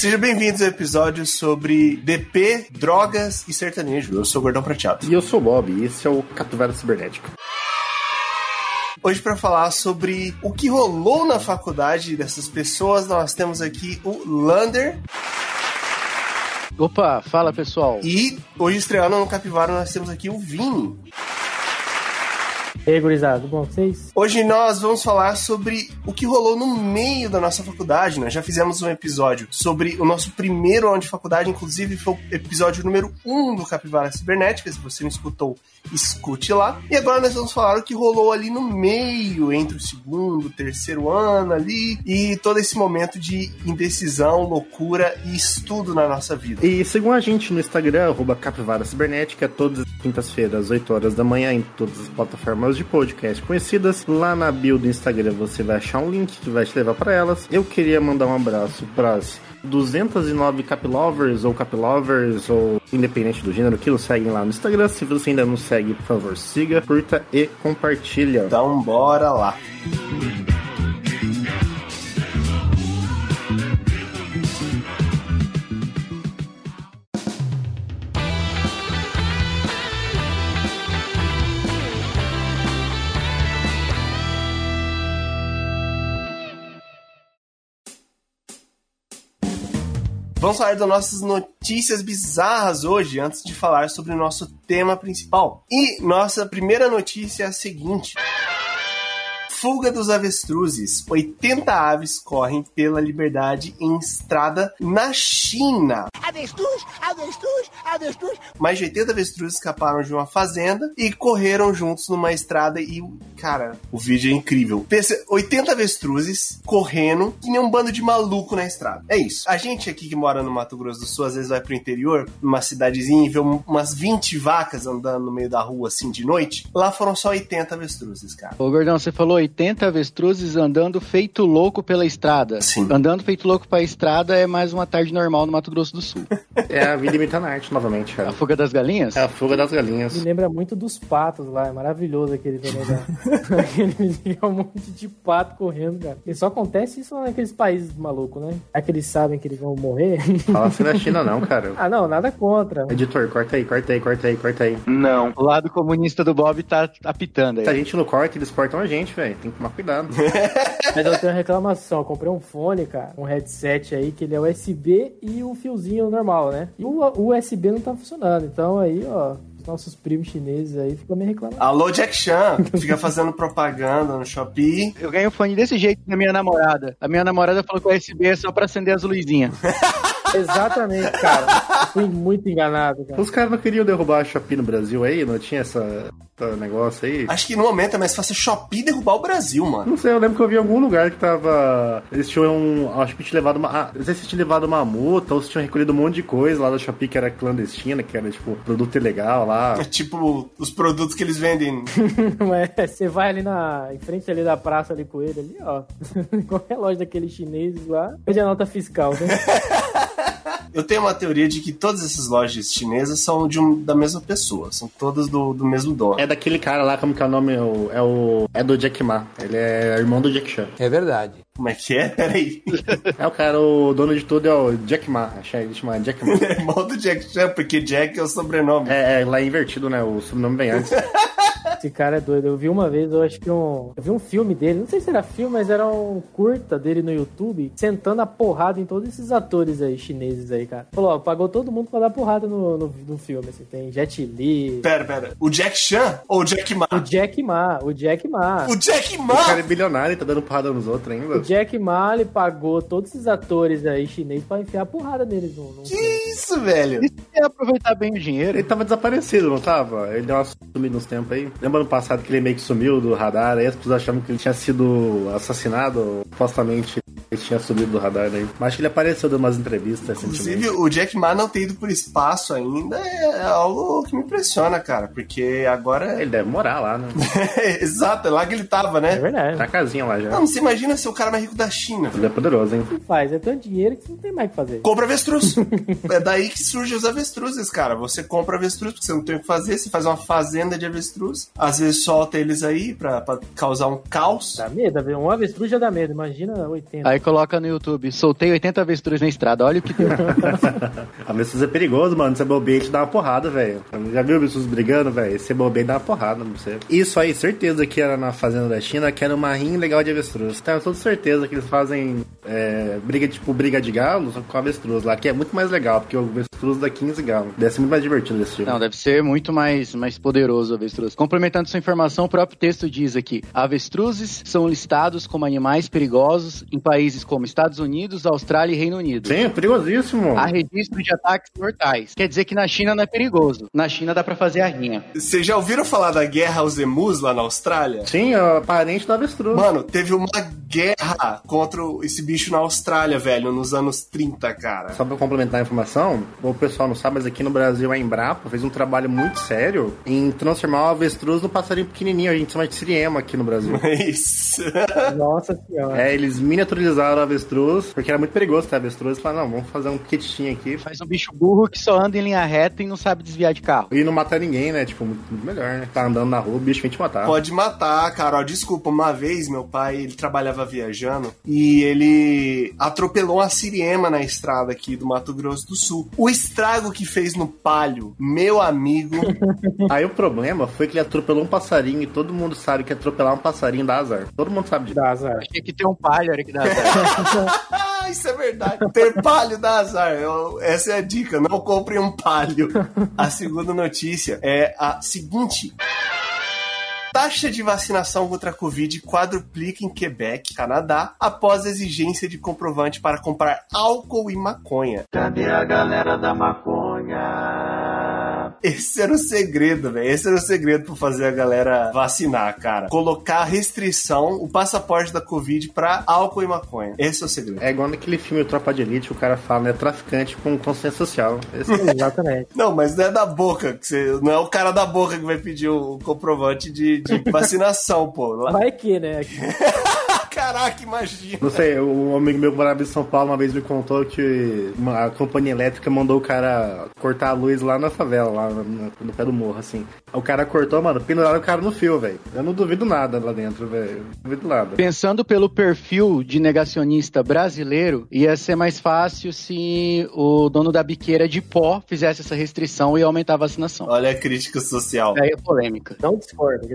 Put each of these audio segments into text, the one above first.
Sejam bem-vindos ao episódio sobre DP, drogas e sertanejo. Eu sou o Gordão Prateado. E eu sou o Bob, e esse é o Capivara Cibernética. Hoje, para falar sobre o que rolou na faculdade dessas pessoas, nós temos aqui o Lander. Opa, fala pessoal. E hoje estreando no Capivara, nós temos aqui o Vini. E aí, gurizada, bom vocês? Hoje nós vamos falar sobre o que rolou no meio da nossa faculdade. Nós já fizemos um episódio sobre o nosso primeiro ano de faculdade, inclusive foi o episódio número 1 um do Capivara Cibernética. Se você não escutou, escute lá. E agora nós vamos falar o que rolou ali no meio, entre o segundo, o terceiro ano ali, e todo esse momento de indecisão, loucura e estudo na nossa vida. E sigam a gente no Instagram, arroba Capivara Cibernética, todas as quintas-feiras, às 8 horas da manhã, em todas as plataformas de podcast conhecidas. Lá na bio do Instagram você vai achar um link que vai te levar para elas. Eu queria mandar um abraço para as 209 Caplovers ou Caplovers ou independente do gênero que nos seguem lá no Instagram. Se você ainda não segue, por favor, siga, curta e compartilha. Então bora lá. Vamos falar das nossas notícias bizarras hoje, antes de falar sobre o nosso tema principal. E nossa primeira notícia é a seguinte. Fuga dos avestruzes. 80 aves correm pela liberdade em estrada na China. Avestruz, avestruz, avestruz. Mais de 80 avestruzes escaparam de uma fazenda e correram juntos numa estrada e, cara, o vídeo é incrível. Pensa, 80 avestruzes correndo que nem um bando de maluco na estrada. É isso. A gente aqui que mora no Mato Grosso do Sul, às vezes vai pro interior, numa cidadezinha e vê umas 20 vacas andando no meio da rua assim de noite. Lá foram só 80 avestruzes, cara. Ô, Gordão, você falou 80 avestruzes andando feito louco pela estrada. Sim. Andando feito louco pela estrada é mais uma tarde normal no Mato Grosso do Sul. É a vida imitando a arte novamente, cara. A fuga das galinhas? É a fuga das Me galinhas. lembra muito dos patos lá, é maravilhoso aquele também. Da... aquele vídeo é um monte de pato correndo, cara. E só acontece isso lá naqueles países malucos, né? É que eles sabem que eles vão morrer. Fala assim na China não, cara. ah, não, nada contra. Editor, corta aí, corta aí, corta aí, corta aí. Não. O lado comunista do Bob tá apitando aí. Se a gente não corta, eles cortam a gente, velho. Tem que tomar cuidado. Mas eu tenho uma reclamação. Eu comprei um fone, cara, um headset aí, que ele é USB e o fiozinho normal, né? E o o USB não tá funcionando. Então aí, ó, os nossos primos chineses aí ficam me reclamando. Alô, Jack Chan, fica fazendo propaganda no Shopee. Eu ganhei um fone desse jeito da minha namorada. A minha namorada falou que o USB é só pra acender as luzinhas. Exatamente, cara. Eu fui muito enganado, cara. Os caras não queriam derrubar a Shopee no Brasil aí? Não tinha essa, esse negócio aí? Acho que no momento é mais fácil Shopee derrubar o Brasil, mano. Não sei, eu lembro que eu vi em algum lugar que tava. Eles tinham. Acho que tinham levado uma. Ah, não sei se tinham levado uma multa ou se tinham recolhido um monte de coisa lá da Shopee que era clandestina, que era tipo produto ilegal lá. É tipo os produtos que eles vendem. Mas você vai ali na. em frente ali da praça ali com ele ali, ó. Qualquer loja daqueles chineses lá, pede a nota fiscal, né? Eu tenho uma teoria de que todas essas lojas chinesas são de um, da mesma pessoa, são todas do, do mesmo dono. É daquele cara lá, como que é o nome? É o, é o. É do Jack Ma. Ele é irmão do Jack Chan. É verdade. Como é que é? Peraí. É o cara, o dono de tudo é o Jack Ma. Ele chama Jack Ma. É irmão do Jack Chan, porque Jack é o sobrenome. É, é, lá é invertido, né? O sobrenome vem antes. Esse cara é doido. Eu vi uma vez, eu acho que um. Eu vi um filme dele, não sei se era filme, mas era um curta dele no YouTube, sentando a porrada em todos esses atores aí, chineses aí, cara. Falou, ó, pagou todo mundo pra dar porrada no, no, no filme, assim. Tem Jet Li. Pera, pera. O Jack Chan ou o Jack Ma? O Jack Ma, o Jack Ma. O Jack O Ma! cara é bilionário e tá dando porrada nos outros ainda. O Jack Ma, ele pagou todos esses atores aí chineses pra enfiar a porrada neles no, no Que isso, velho? Isso é aproveitar bem o dinheiro. Ele tava desaparecido, não tava? Ele deu uma sumida nos tempos aí. Lembra ano passado que ele meio que sumiu do radar, aí as pessoas achavam que ele tinha sido assassinado, supostamente ele tinha sumido do radar daí. Mas acho que ele apareceu dando umas entrevistas Inclusive, o Jack Ma não ter ido por espaço ainda é algo que me impressiona, cara. Porque agora. Ele deve morar lá, né? Exato, é lá que ele tava, É né? verdade. Tá casinha lá já. Não, você imagina ser o cara mais rico da China. Ele é poderoso, hein? O que faz? É tanto dinheiro que você não tem mais o que fazer. Compra avestruz. é daí que surgem os avestruzes, cara. Você compra avestruz porque você não tem o que fazer, você faz uma fazenda de avestruz. Às vezes solta eles aí pra, pra causar um caos. Dá medo, um avestruz já dá medo, imagina 80. Aí Aí coloca no YouTube, soltei 80 avestruz na estrada, olha o que deu. Avestruz é perigoso, mano. Você bobeia te dá uma porrada, velho. Já viu avestruz brigando, velho? Você bobeia dá uma porrada não você. Isso aí, certeza que era na fazenda da China, que era uma rinha legal de avestruz. Tenho toda certeza que eles fazem é, briga, tipo, briga de galo só com avestruz lá, que é muito mais legal, porque o avestruz dá 15 galos. Deve ser muito mais divertido desse tipo. Não, deve ser muito mais, mais poderoso o avestruz. Complementando sua informação, o próprio texto diz aqui: avestruzes são listados como animais perigosos em países como Estados Unidos, Austrália e Reino Unido. Sim, é perigosíssimo. Há registro de ataques mortais. Quer dizer que na China não é perigoso. Na China dá pra fazer a rinha. Vocês já ouviram falar da guerra aos emus lá na Austrália? Sim, é parente do avestruz. Mano, teve uma guerra contra esse bicho na Austrália, velho, nos anos 30, cara. Só pra complementar a informação, o pessoal não sabe, mas aqui no Brasil a Embrapa fez um trabalho muito sério em transformar o avestruz no passarinho pequenininho. A gente chama de siriema aqui no Brasil. Isso. Nossa senhora. É, eles miniaturizaram o avestruz, porque era muito perigoso ter avestruz. Falaram, não, vamos fazer um quitinho aqui. Faz um bicho burro que só anda em linha reta e não sabe desviar de carro. E não matar ninguém, né? Tipo, muito, muito melhor, né? Tá andando na rua, o bicho vem te matar. Pode matar, cara. Ó, desculpa, uma vez meu pai, ele trabalhava viajando e ele atropelou uma siriema na estrada aqui do Mato Grosso do Sul. O estrago que fez no palio, meu amigo. Aí o problema foi que ele atropelou um passarinho e todo mundo sabe que atropelar um passarinho dá azar. Todo mundo sabe disso. Dá azar. Tinha que ter um palho, olha que dá azar. Isso é verdade. Ter palio dá azar. Essa é a dica. Não compre um palio. A segunda notícia é a seguinte. Taxa de vacinação contra a Covid quadruplica em Quebec, Canadá, após exigência de comprovante para comprar álcool e maconha. Cadê a galera da maconha? Esse era o segredo, velho. Esse era o segredo pra fazer a galera vacinar, cara. Colocar restrição, o passaporte da Covid pra álcool e maconha. Esse é o segredo. É igual naquele filme Tropa de Elite, o cara fala, né? Traficante com consciência social. Esse Exatamente. Não, mas não é da boca, que você, não é o cara da boca que vai pedir o comprovante de, de vacinação, pô. Lá- Vai que, né? Caraca, imagina. Não sei, um amigo meu que morava em São Paulo uma vez me contou que a companhia elétrica mandou o cara cortar a luz lá na favela, lá no pé do morro, assim. O cara cortou, mano, penduraram o cara no fio, velho. Eu não duvido nada lá dentro, velho. Não duvido nada. Pensando pelo perfil de negacionista brasileiro, ia ser mais fácil se o dono da biqueira de pó fizesse essa restrição e aumentar a vacinação. Olha a crítica social. Aí é polêmica. Não discordo.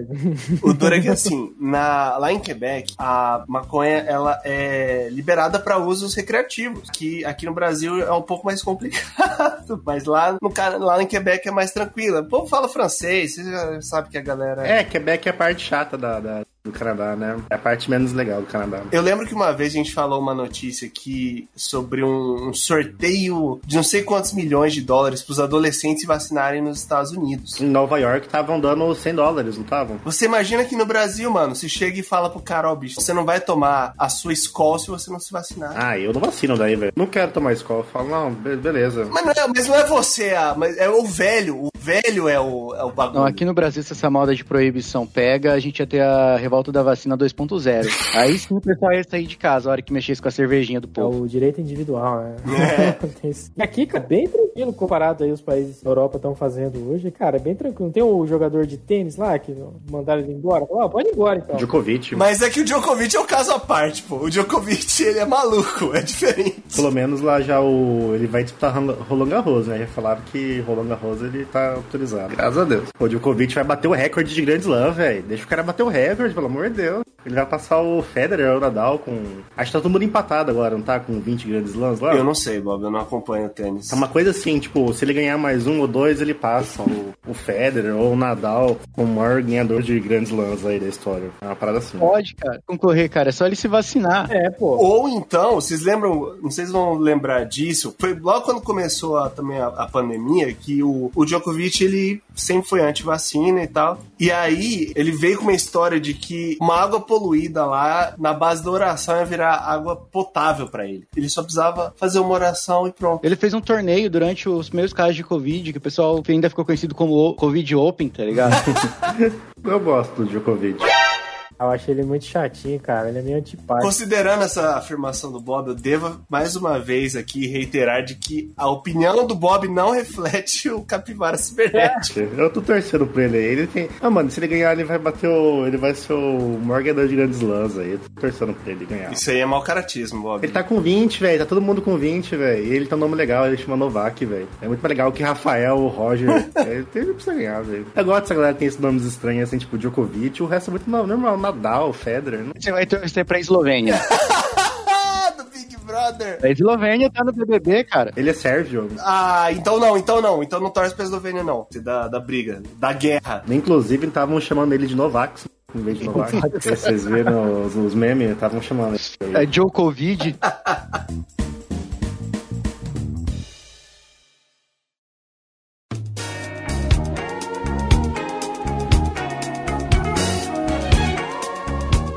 O duro é que assim, na, lá em Quebec, a maconha ela é liberada para usos recreativos, que aqui no Brasil é um pouco mais complicado, mas lá no lá em Quebec é mais tranquila. O povo fala francês, você já sabe que a galera É, Quebec é a parte chata da, da- do Canadá, né? É a parte menos legal do Canadá. Eu lembro que uma vez a gente falou uma notícia aqui sobre um, um sorteio de não sei quantos milhões de dólares para os adolescentes se vacinarem nos Estados Unidos. Em Nova York estavam dando 100 dólares, não estavam? Você imagina que no Brasil, mano, você chega e fala pro cara, ó, bicho, você não vai tomar a sua escola se você não se vacinar. Ah, eu não vacino daí, velho. Não quero tomar escola. Eu falo, não, be- beleza. Mas não, é, mas não é você, ah, mas é o velho. O velho é o, é o bagulho. Não, aqui no Brasil, se essa moda de proibição pega, a gente ia ter a revolta da vacina 2.0. Aí sim o pessoal ia sair de casa a hora que mexesse com a cervejinha do É povo. o direito individual, né? E aqui, cara, bem tranquilo comparado aí os países da Europa estão fazendo hoje. Cara, é bem tranquilo. Não tem o jogador de tênis lá que mandaram ele embora? Falou, ah, pode ir embora então. Djokovic, Mas é que o Djokovic é um caso à parte, pô. O Djokovic, ele é maluco, é diferente. pelo menos lá já o. Ele vai disputar Roland Roland Garros, né? Já falaram que Roland Garros ele tá autorizado. Graças a Deus. O Djokovic vai bater o recorde de Grand Slam, velho. Deixa o cara bater o recorde, pelo amor de Deus. Ele vai passar o Federer, o Nadal com. Acho que tá todo mundo empatado agora, não tá? Com 20 Grand Slams lá? Eu não sei, Bob, eu não acompanho o tênis. É uma coisa assim, tipo, se ele ganhar mais um ou dois, ele passa o, o Federer ou o Nadal como o maior ganhador de Grand Slams aí da história. É uma parada assim. Pode, cara, concorrer, cara. É só ele se vacinar. É, pô. Ou então, vocês lembram, não sei se vão lembrar disso, foi logo quando começou a- também a, a pandemia, que o, o Djokovic, ele sempre foi anti-vacina e tal. E aí, ele veio com uma história de que uma água poluída lá, na base da oração, ia virar água potável pra ele. Ele só precisava fazer uma oração e pronto. Ele fez um torneio durante os primeiros casos de Covid, que o pessoal ainda ficou conhecido como o Covid Open, tá ligado? Eu gosto do Djokovic. Eu acho ele muito chatinho, cara. Ele é meio antipático. Considerando essa afirmação do Bob, eu devo mais uma vez aqui reiterar de que a opinião do Bob não reflete o Capivara Cibernético. Eu tô torcendo pra ele aí. Ele tem. Ah, mano, se ele ganhar, ele vai bater o. Ele vai ser o maior ganhador de grandes lãs aí. Eu tô torcendo pra ele ganhar. Isso aí é mau caratismo, Bob. Ele tá com 20, velho. Tá todo mundo com 20, velho. E ele tem um nome legal, ele chama Novak, velho. É muito mais legal que Rafael, o Roger. ele, ele precisa ganhar, velho. Eu gosto dessa galera que tem esses nomes estranhos, assim, tipo Djokovic. O resto é muito normal. Nadal, Federer. Não... Você vai torcer pra Eslovênia. do Big Brother. A Eslovênia tá no BBB, cara. Ele é sérvio. Ah, então não, então não. Então não torce pra Eslovênia, não. Da, da briga, da guerra. Inclusive, estavam chamando ele de Novax. Em vez de Novak. Vocês viram os, os memes? Estavam chamando ele. É Djokovic.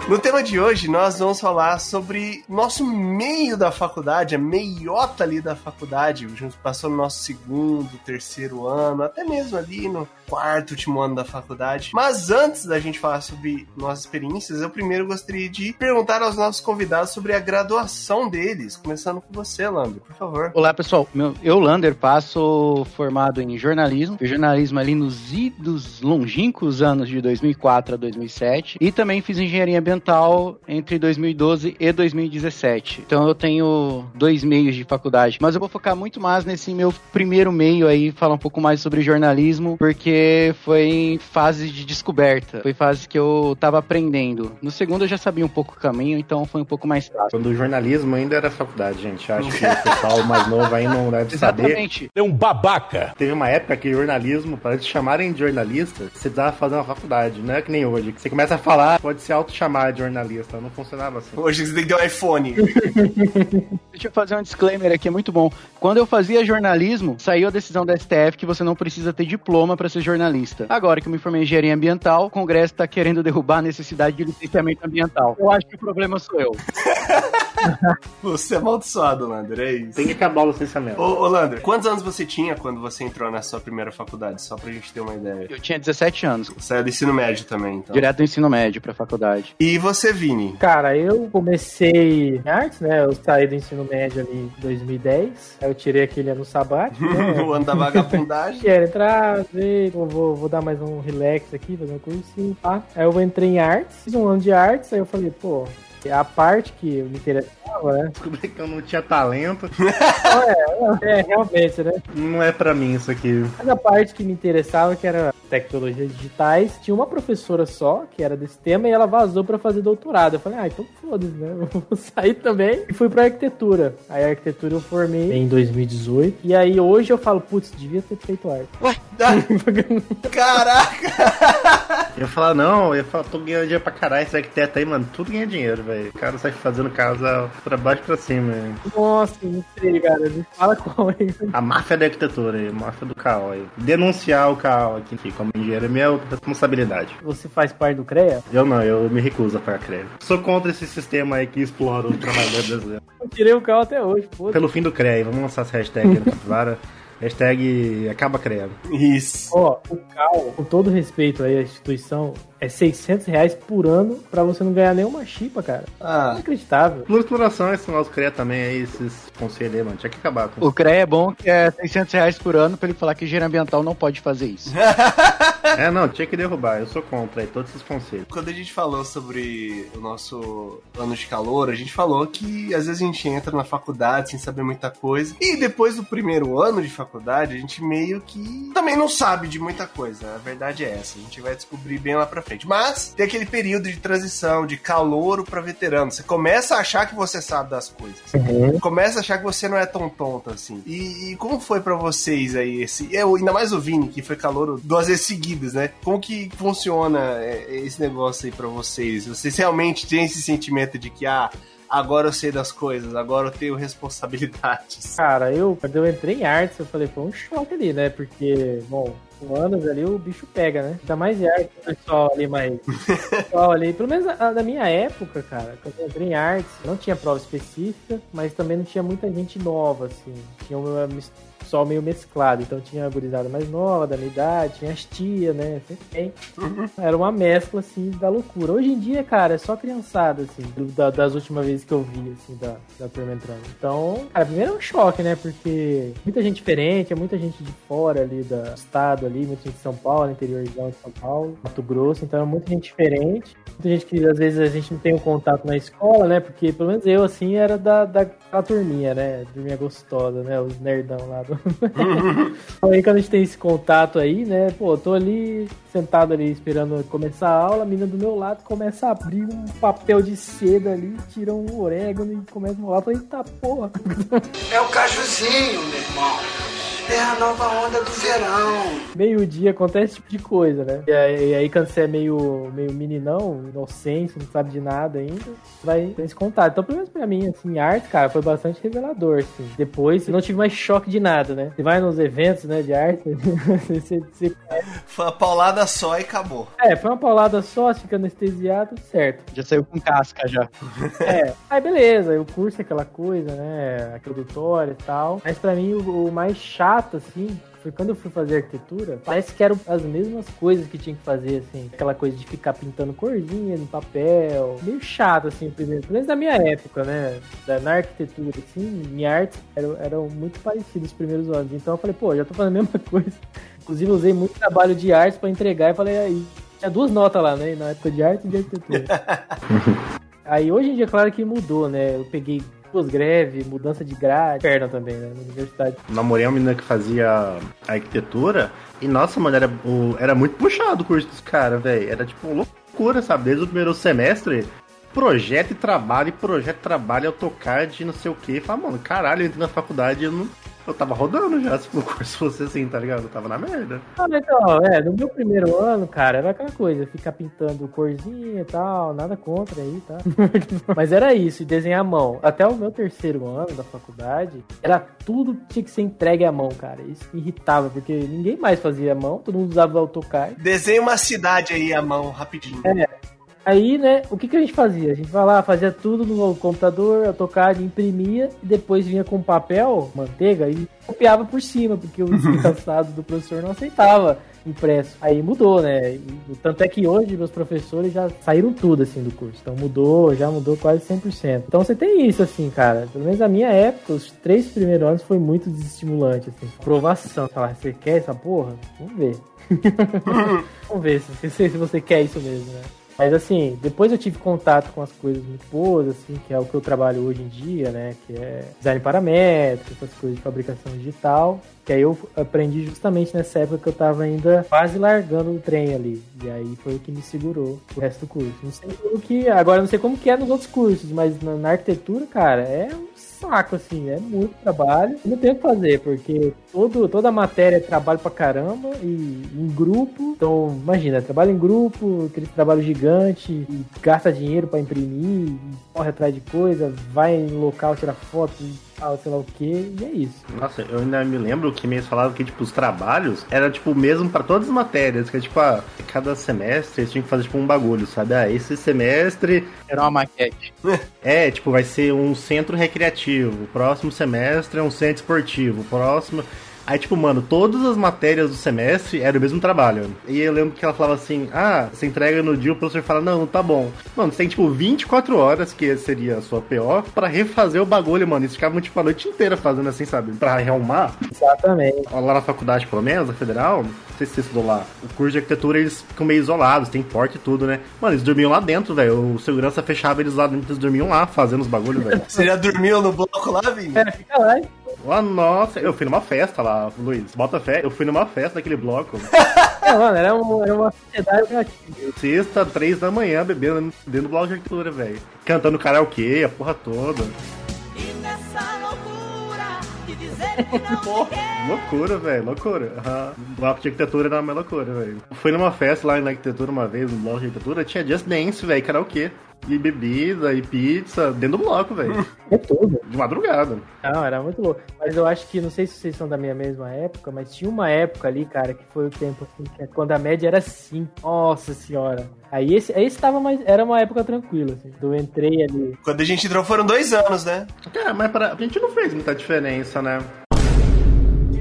No tema de hoje, nós vamos falar sobre nosso meio da faculdade, a meiota ali da faculdade. A gente passou no nosso segundo, terceiro ano, até mesmo ali no quarto, último ano da faculdade. Mas antes da gente falar sobre nossas experiências, eu primeiro gostaria de perguntar aos nossos convidados sobre a graduação deles. Começando com você, Lander, por favor. Olá, pessoal. Meu, eu, Lander, passo formado em jornalismo. Jornalismo ali nos idos longínquos anos de 2004 a 2007. E também fiz engenharia ambiental entre 2012 e 2017. Então eu tenho dois meios de faculdade. Mas eu vou focar muito mais nesse meu primeiro meio aí, falar um pouco mais sobre jornalismo, porque foi em fase de descoberta. Foi fase que eu tava aprendendo. No segundo eu já sabia um pouco o caminho, então foi um pouco mais fácil. Quando o jornalismo ainda era faculdade, gente. Acho que o pessoal mais novo aí não deve saber. Exatamente. É um babaca. Teve uma época que jornalismo, para te chamarem de jornalista, você precisava fazer uma faculdade. Não é que nem hoje. Que você começa a falar, pode se de jornalista. Não funcionava assim. Hoje você tem que ter um iPhone. Deixa eu fazer um disclaimer aqui, é muito bom. Quando eu fazia jornalismo, saiu a decisão da STF que você não precisa ter diploma para ser jornalista. Agora que eu me formei em engenharia ambiental, o Congresso está querendo derrubar a necessidade de licenciamento ambiental. Eu acho que o problema sou eu. Você é amaldiçoado, Lander, é isso. Tem que acabar o licenciamento. Ô, ô, Lander, quantos anos você tinha quando você entrou na sua primeira faculdade? Só pra gente ter uma ideia. Eu tinha 17 anos. Você é do ensino médio também, então. Direto do ensino médio pra faculdade. E você, Vini? Cara, eu comecei em artes, né? Eu saí do ensino médio ali em 2010. Aí eu tirei aquele ano sabático, né? o ano da vagabundagem. Quero entrar, ver, vou, vou, vou dar mais um relax aqui, fazer um cursinho, pá. Aí eu entrei em artes, fiz um ano de artes, aí eu falei, pô, a parte que me interessava, né? Descobri que eu não tinha talento. É, é, realmente, né? Não é pra mim isso aqui. Mas a parte que me interessava, que era tecnologias digitais, tinha uma professora só, que era desse tema, e ela vazou pra fazer doutorado. Eu falei, ah, então foda-se, né? Eu vou sair também. E fui pra arquitetura. Aí a arquitetura eu formei em 2018. E aí hoje eu falo, putz, devia ter feito arte. Caraca! Eu ia falar, não, eu ia falar, tô ganhando dinheiro pra caralho, esse arquiteto aí, mano, tudo ganha dinheiro, velho. O cara sai fazendo casa pra baixo e pra cima, velho. Nossa, não sei, cara. Me fala qual aí. A máfia da arquitetura aí, a máfia do caos aí. Denunciar o caos aqui, enfim, como engenheiro é minha responsabilidade. Você faz parte do CREA? Eu não, eu me recuso a pagar crédito. Sou contra esse sistema aí que explora o trabalhador brasileiro. Eu tirei o carro até hoje, foda Pelo fim do CREA, vamos lançar essa hashtag aí no Capivara. Hashtag acaba CREA. Isso. Ó, o CAL, com todo respeito aí à instituição, é 600 reais por ano pra você não ganhar nenhuma chipa, cara. Ah, Inacreditável. Por exploração, esse nosso CREA também aí, esses conselhos aí, mano. Tinha que acabar com O CREA é bom que é 600 reais por ano pra ele falar que engenharia ambiental não pode fazer isso. É, não, tinha que derrubar. Eu sou contra aí, todos esses conselhos. quando a gente falou sobre o nosso ano de calor, a gente falou que às vezes a gente entra na faculdade sem saber muita coisa. E depois do primeiro ano de faculdade, a gente meio que também não sabe de muita coisa. A verdade é essa. A gente vai descobrir bem lá pra frente. Mas tem aquele período de transição, de calouro pra veterano. Você começa a achar que você sabe das coisas. Começa a achar que você não é tão tonto assim. E, e como foi pra vocês aí esse. Eu, ainda mais o Vini, que foi calouro duas vezes seguidas, né? Como que funciona é, esse negócio aí pra vocês? Vocês realmente têm esse sentimento de que, ah, agora eu sei das coisas, agora eu tenho responsabilidades. Cara, eu, quando eu entrei em artes, eu falei, foi um choque ali, né? Porque, bom, 5 anos ali, o bicho pega, né? Ainda mais de arte, pessoal ali mais. o pessoal ali, pelo menos a- da minha época, cara, quando eu entrei em artes, não tinha prova específica, mas também não tinha muita gente nova, assim. Tinha uma mis- pessoal meio mesclado, então tinha a gurizada mais nova, da minha idade, tinha as tia, né? Sempre tem. Era uma mescla, assim, da loucura. Hoje em dia, cara, é só criançada, assim, do- da- das últimas vezes que eu vi, assim, da, da turma entrando. Então, cara, primeiro é um choque, né? Porque muita gente diferente, é muita gente de fora ali do estado ali, muita gente de São Paulo, interiorzão de São Paulo, Mato Grosso, então é muita gente diferente. Muita gente que às vezes a gente não tem um contato na escola, né? Porque pelo menos eu, assim, era da, da, da turminha, né? Turminha gostosa, né? Os nerdão lá aí quando a gente tem esse contato aí, né? Pô, tô ali sentado ali esperando começar a aula, a menina do meu lado começa a abrir um papel de seda ali, tira um orégano e começa a enrolar. Eu falei, eita porra. É o cajuzinho, meu irmão. É a nova onda do verão. Meio-dia acontece esse tipo de coisa, né? E aí, e aí quando você é meio, meio meninão, inocente, não sabe de nada ainda, vai ter esse contato. Então, pelo menos pra mim, assim, arte, cara, foi bastante revelador, assim. Depois, eu não tive mais choque de nada, né? Você vai nos eventos, né, de arte, você, você- Foi uma paulada só e acabou. É, foi uma paulada só, fica anestesiado, tudo certo. Já saiu com casca já. É, aí beleza, o curso é aquela coisa, né? Aquele tutorial e tal. Mas pra mim o, o mais chato, assim, foi quando eu fui fazer arquitetura, parece que eram as mesmas coisas que tinha que fazer, assim. Aquela coisa de ficar pintando corzinha no papel. Meio chato, assim, primeiro. Pelo menos na minha época, né? Na arquitetura, assim, minha arte eram, eram muito parecidas os primeiros anos. Então eu falei, pô, já tô fazendo a mesma coisa. Inclusive, eu usei muito trabalho de arte pra entregar e falei, aí. Tinha duas notas lá, né? Na época de arte e de arquitetura. Aí hoje em dia, claro que mudou, né? Eu peguei duas greves, mudança de grade, perna também, né? Na universidade. namorei uma menina que fazia arquitetura e, nossa, mano, era, era muito puxado o curso dos caras, velho. Era tipo loucura, sabe? Desde o primeiro semestre, projeto e trabalho, e projeto, trabalho, AutoCAD, não sei o que. Fala, mano, caralho, eu entrei na faculdade e eu não. Eu tava rodando já, se o curso fosse assim, tá ligado? Eu tava na merda. Ah, mas então, é, no meu primeiro ano, cara, era aquela coisa, ficar pintando corzinha e tal, nada contra aí, tá? mas era isso, e desenhar à mão. Até o meu terceiro ano da faculdade, era tudo tinha que ser entregue à mão, cara. Isso irritava, porque ninguém mais fazia à mão, todo mundo usava o AutoCAD. Desenha uma cidade aí à mão, rapidinho. Aí, né, o que, que a gente fazia? A gente vai lá, fazia tudo no computador, AutoCAD, imprimia, e depois vinha com papel, manteiga, e copiava por cima, porque o desgraçado do professor não aceitava impresso. Aí mudou, né? Tanto é que hoje meus professores já saíram tudo, assim, do curso. Então mudou, já mudou quase 100%. Então você tem isso, assim, cara. Pelo menos na minha época, os três primeiros anos foi muito desestimulante, assim. Aprovação, falar, você quer essa porra? Vamos ver. Vamos ver se, se, se você quer isso mesmo, né? Mas assim, depois eu tive contato com as coisas muito boas, assim, que é o que eu trabalho hoje em dia, né? Que é design paramétrico, essas coisas de fabricação digital. Que aí eu aprendi justamente nessa época que eu tava ainda quase largando o trem ali. E aí foi o que me segurou o resto do curso. Não sei o que. Agora não sei como que é nos outros cursos, mas na, na arquitetura, cara, é um saco, assim, é muito trabalho. Não tem o que fazer, porque todo, toda a matéria é trabalho pra caramba e em grupo. Então, imagina, trabalho em grupo, aquele trabalho gigante, gasta dinheiro pra imprimir, corre atrás de coisa, vai em local, tira foto tal, sei lá o que, e é isso. Nossa, eu ainda me lembro que eles falavam que, tipo, os trabalhos era, tipo, o mesmo pra todas as matérias, que, tipo, ah, cada semestre eles tinham que fazer, tipo, um bagulho, sabe? Ah, esse semestre Era uma maquete. é, tipo, vai ser um centro recreativo, o próximo semestre é um centro esportivo, o próximo... Aí, tipo, mano, todas as matérias do semestre eram o mesmo trabalho. E eu lembro que ela falava assim, ah, você entrega no dia, o professor fala, não, tá bom. Mano, você tem, tipo, 24 horas, que seria a sua PO, pra refazer o bagulho, mano. Eles ficavam, tipo, a noite inteira fazendo assim, sabe? Pra rearrumar. Exatamente. Lá na faculdade, pelo menos, a federal, não sei se você estudou lá, o curso de arquitetura eles ficam meio isolados, tem porta e tudo, né? Mano, eles dormiam lá dentro, velho. O segurança fechava eles lá dentro, eles dormiam lá, fazendo os bagulhos, velho. Você já dormiu no bloco lá, Vini? É, fica lá e Ah, nossa, eu fui numa festa lá, Luiz. Bota fé, eu fui numa festa daquele bloco. É, mano, era, um, era uma sociedade criativa. Sexta, três da manhã, bebendo dentro do bloco de arquitetura, velho. Cantando karaokê, a porra toda. E nessa loucura de dizer que não quer. Loucura, velho, loucura. Aham. O bloco de arquitetura era uma loucura, velho. Fui numa festa lá na arquitetura uma vez, no bloco de arquitetura, tinha Just Dance, velho, karaokê. E bebida, e pizza, dentro do bloco, velho. É tudo. De madrugada. Não, era muito louco. Mas eu acho que, não sei se vocês são da minha mesma época, mas tinha uma época ali, cara, que foi o tempo assim, que é quando a média era 5. Nossa senhora. Aí esse, esse tava mais. Era uma época tranquila, assim. Eu entrei ali. Quando a gente entrou foram dois anos, né? É, mas pra, a gente não fez muita diferença, né?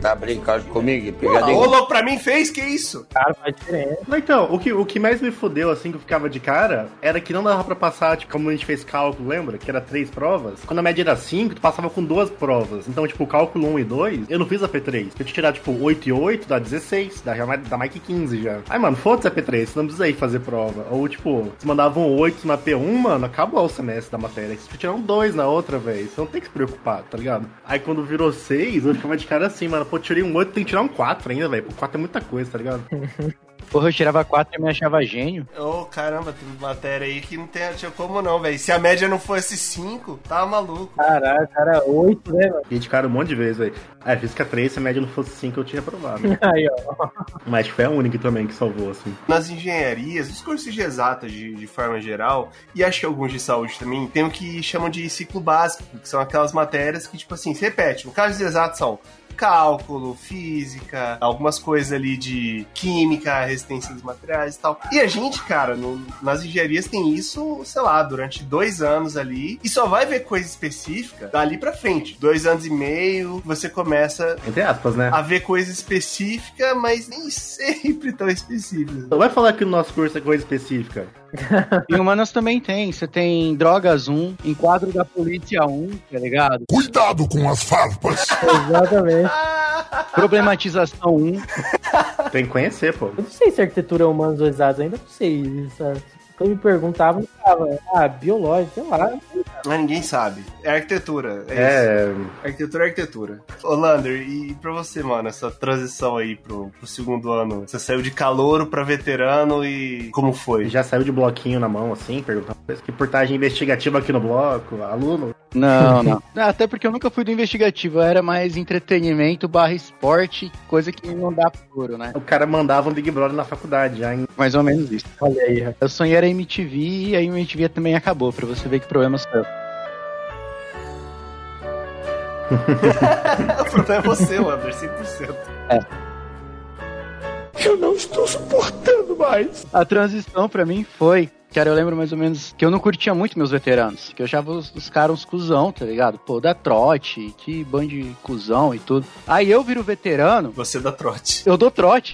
Tá brincando comigo? Ô, Pegadinho. louco, pra mim fez, que isso? Cara, faz diferença. Mas então, o que, o que mais me fudeu, assim, que eu ficava de cara, era que não dava pra passar, tipo, como a gente fez cálculo, lembra? Que era três provas. Quando a média era cinco, tu passava com duas provas. Então, tipo, cálculo 1 e 2, eu não fiz a P3. Eu tinha tirar, tipo, 8 e 8, dá 16, dá, já, dá mais que 15 já. Aí, mano, foda-se a P3, você não precisa ir fazer prova. Ou, tipo, se mandavam 8 na P1, mano, acabou o semestre da matéria. Você podia tirar um 2 na outra, velho. Você não tem que se preocupar, tá ligado? Aí, quando virou 6, eu ficava de cara assim, mano, pô, tirei um 8, tem que tirar um 4 ainda, velho. Pô, 4 é muita coisa, tá ligado? Porra, eu tirava 4 e me achava gênio. Ô, caramba, tem matéria aí que não tem, tinha como não, velho. Se a média não fosse 5, tava maluco. Caralho, cara, 8, né, mano? E de cara um monte de vezes, velho. Aí, física 3, se a média não fosse 5, eu tinha aprovado. Aí, ó. Mas foi a única também que salvou, assim. Nas engenharias, os cursos de exatas de, de forma geral, e acho que alguns de saúde também, tem o que chamam de ciclo básico, que são aquelas matérias que, tipo assim, se repete. No caso de exatos são cálculo, física, algumas coisas ali de química, resistência dos materiais e tal. E a gente, cara, no- nas engenharias tem isso, sei lá, durante dois anos ali, e só vai ver coisa específica dali pra frente. Dois anos e meio, você começa Entre aspas, né? a ver coisa específica, mas nem sempre tão específica. Não vai falar que o nosso curso é coisa específica. E humanas também tem. Você tem drogas 1, enquadro da polícia 1, tá ligado? Cuidado com as farpas. Exatamente. Problematização 1. Tem que conhecer, pô. Eu não sei se arquitetura é humanos ou exatos, ainda não sei. Sabe? Quando me perguntavam, eu falava, ah, biológico, sei lá. Mas ninguém sabe. É arquitetura. É, isso. É. Arquitetura é arquitetura. Ô, Lander, e pra você, mano, essa transição aí pro, pro segundo ano? Você saiu de calouro pra veterano e como foi? Já saiu de bloquinho na mão, assim, perguntando que portagem investigativa aqui no bloco, aluno. Não, não. Até porque eu nunca fui do investigativo. Eu era mais entretenimento barra esporte, coisa que não dá puro, né? O cara mandava um Big Brother na faculdade, já em Mais ou menos isso. Olha aí, rapaz. Eu sonhei era MTV e aí o MTV também acabou, pra você ver que problema sou eu. o problema é você, Lander, 100%. Eu não estou suportando mais. A transição pra mim foi. Cara, eu lembro mais ou menos que eu não curtia muito meus veteranos. Que eu achava os, os caras uns cuzão, tá ligado? Pô, da trote, que bando de cuzão e tudo. Aí eu viro veterano, Você dá trote. eu dou trote.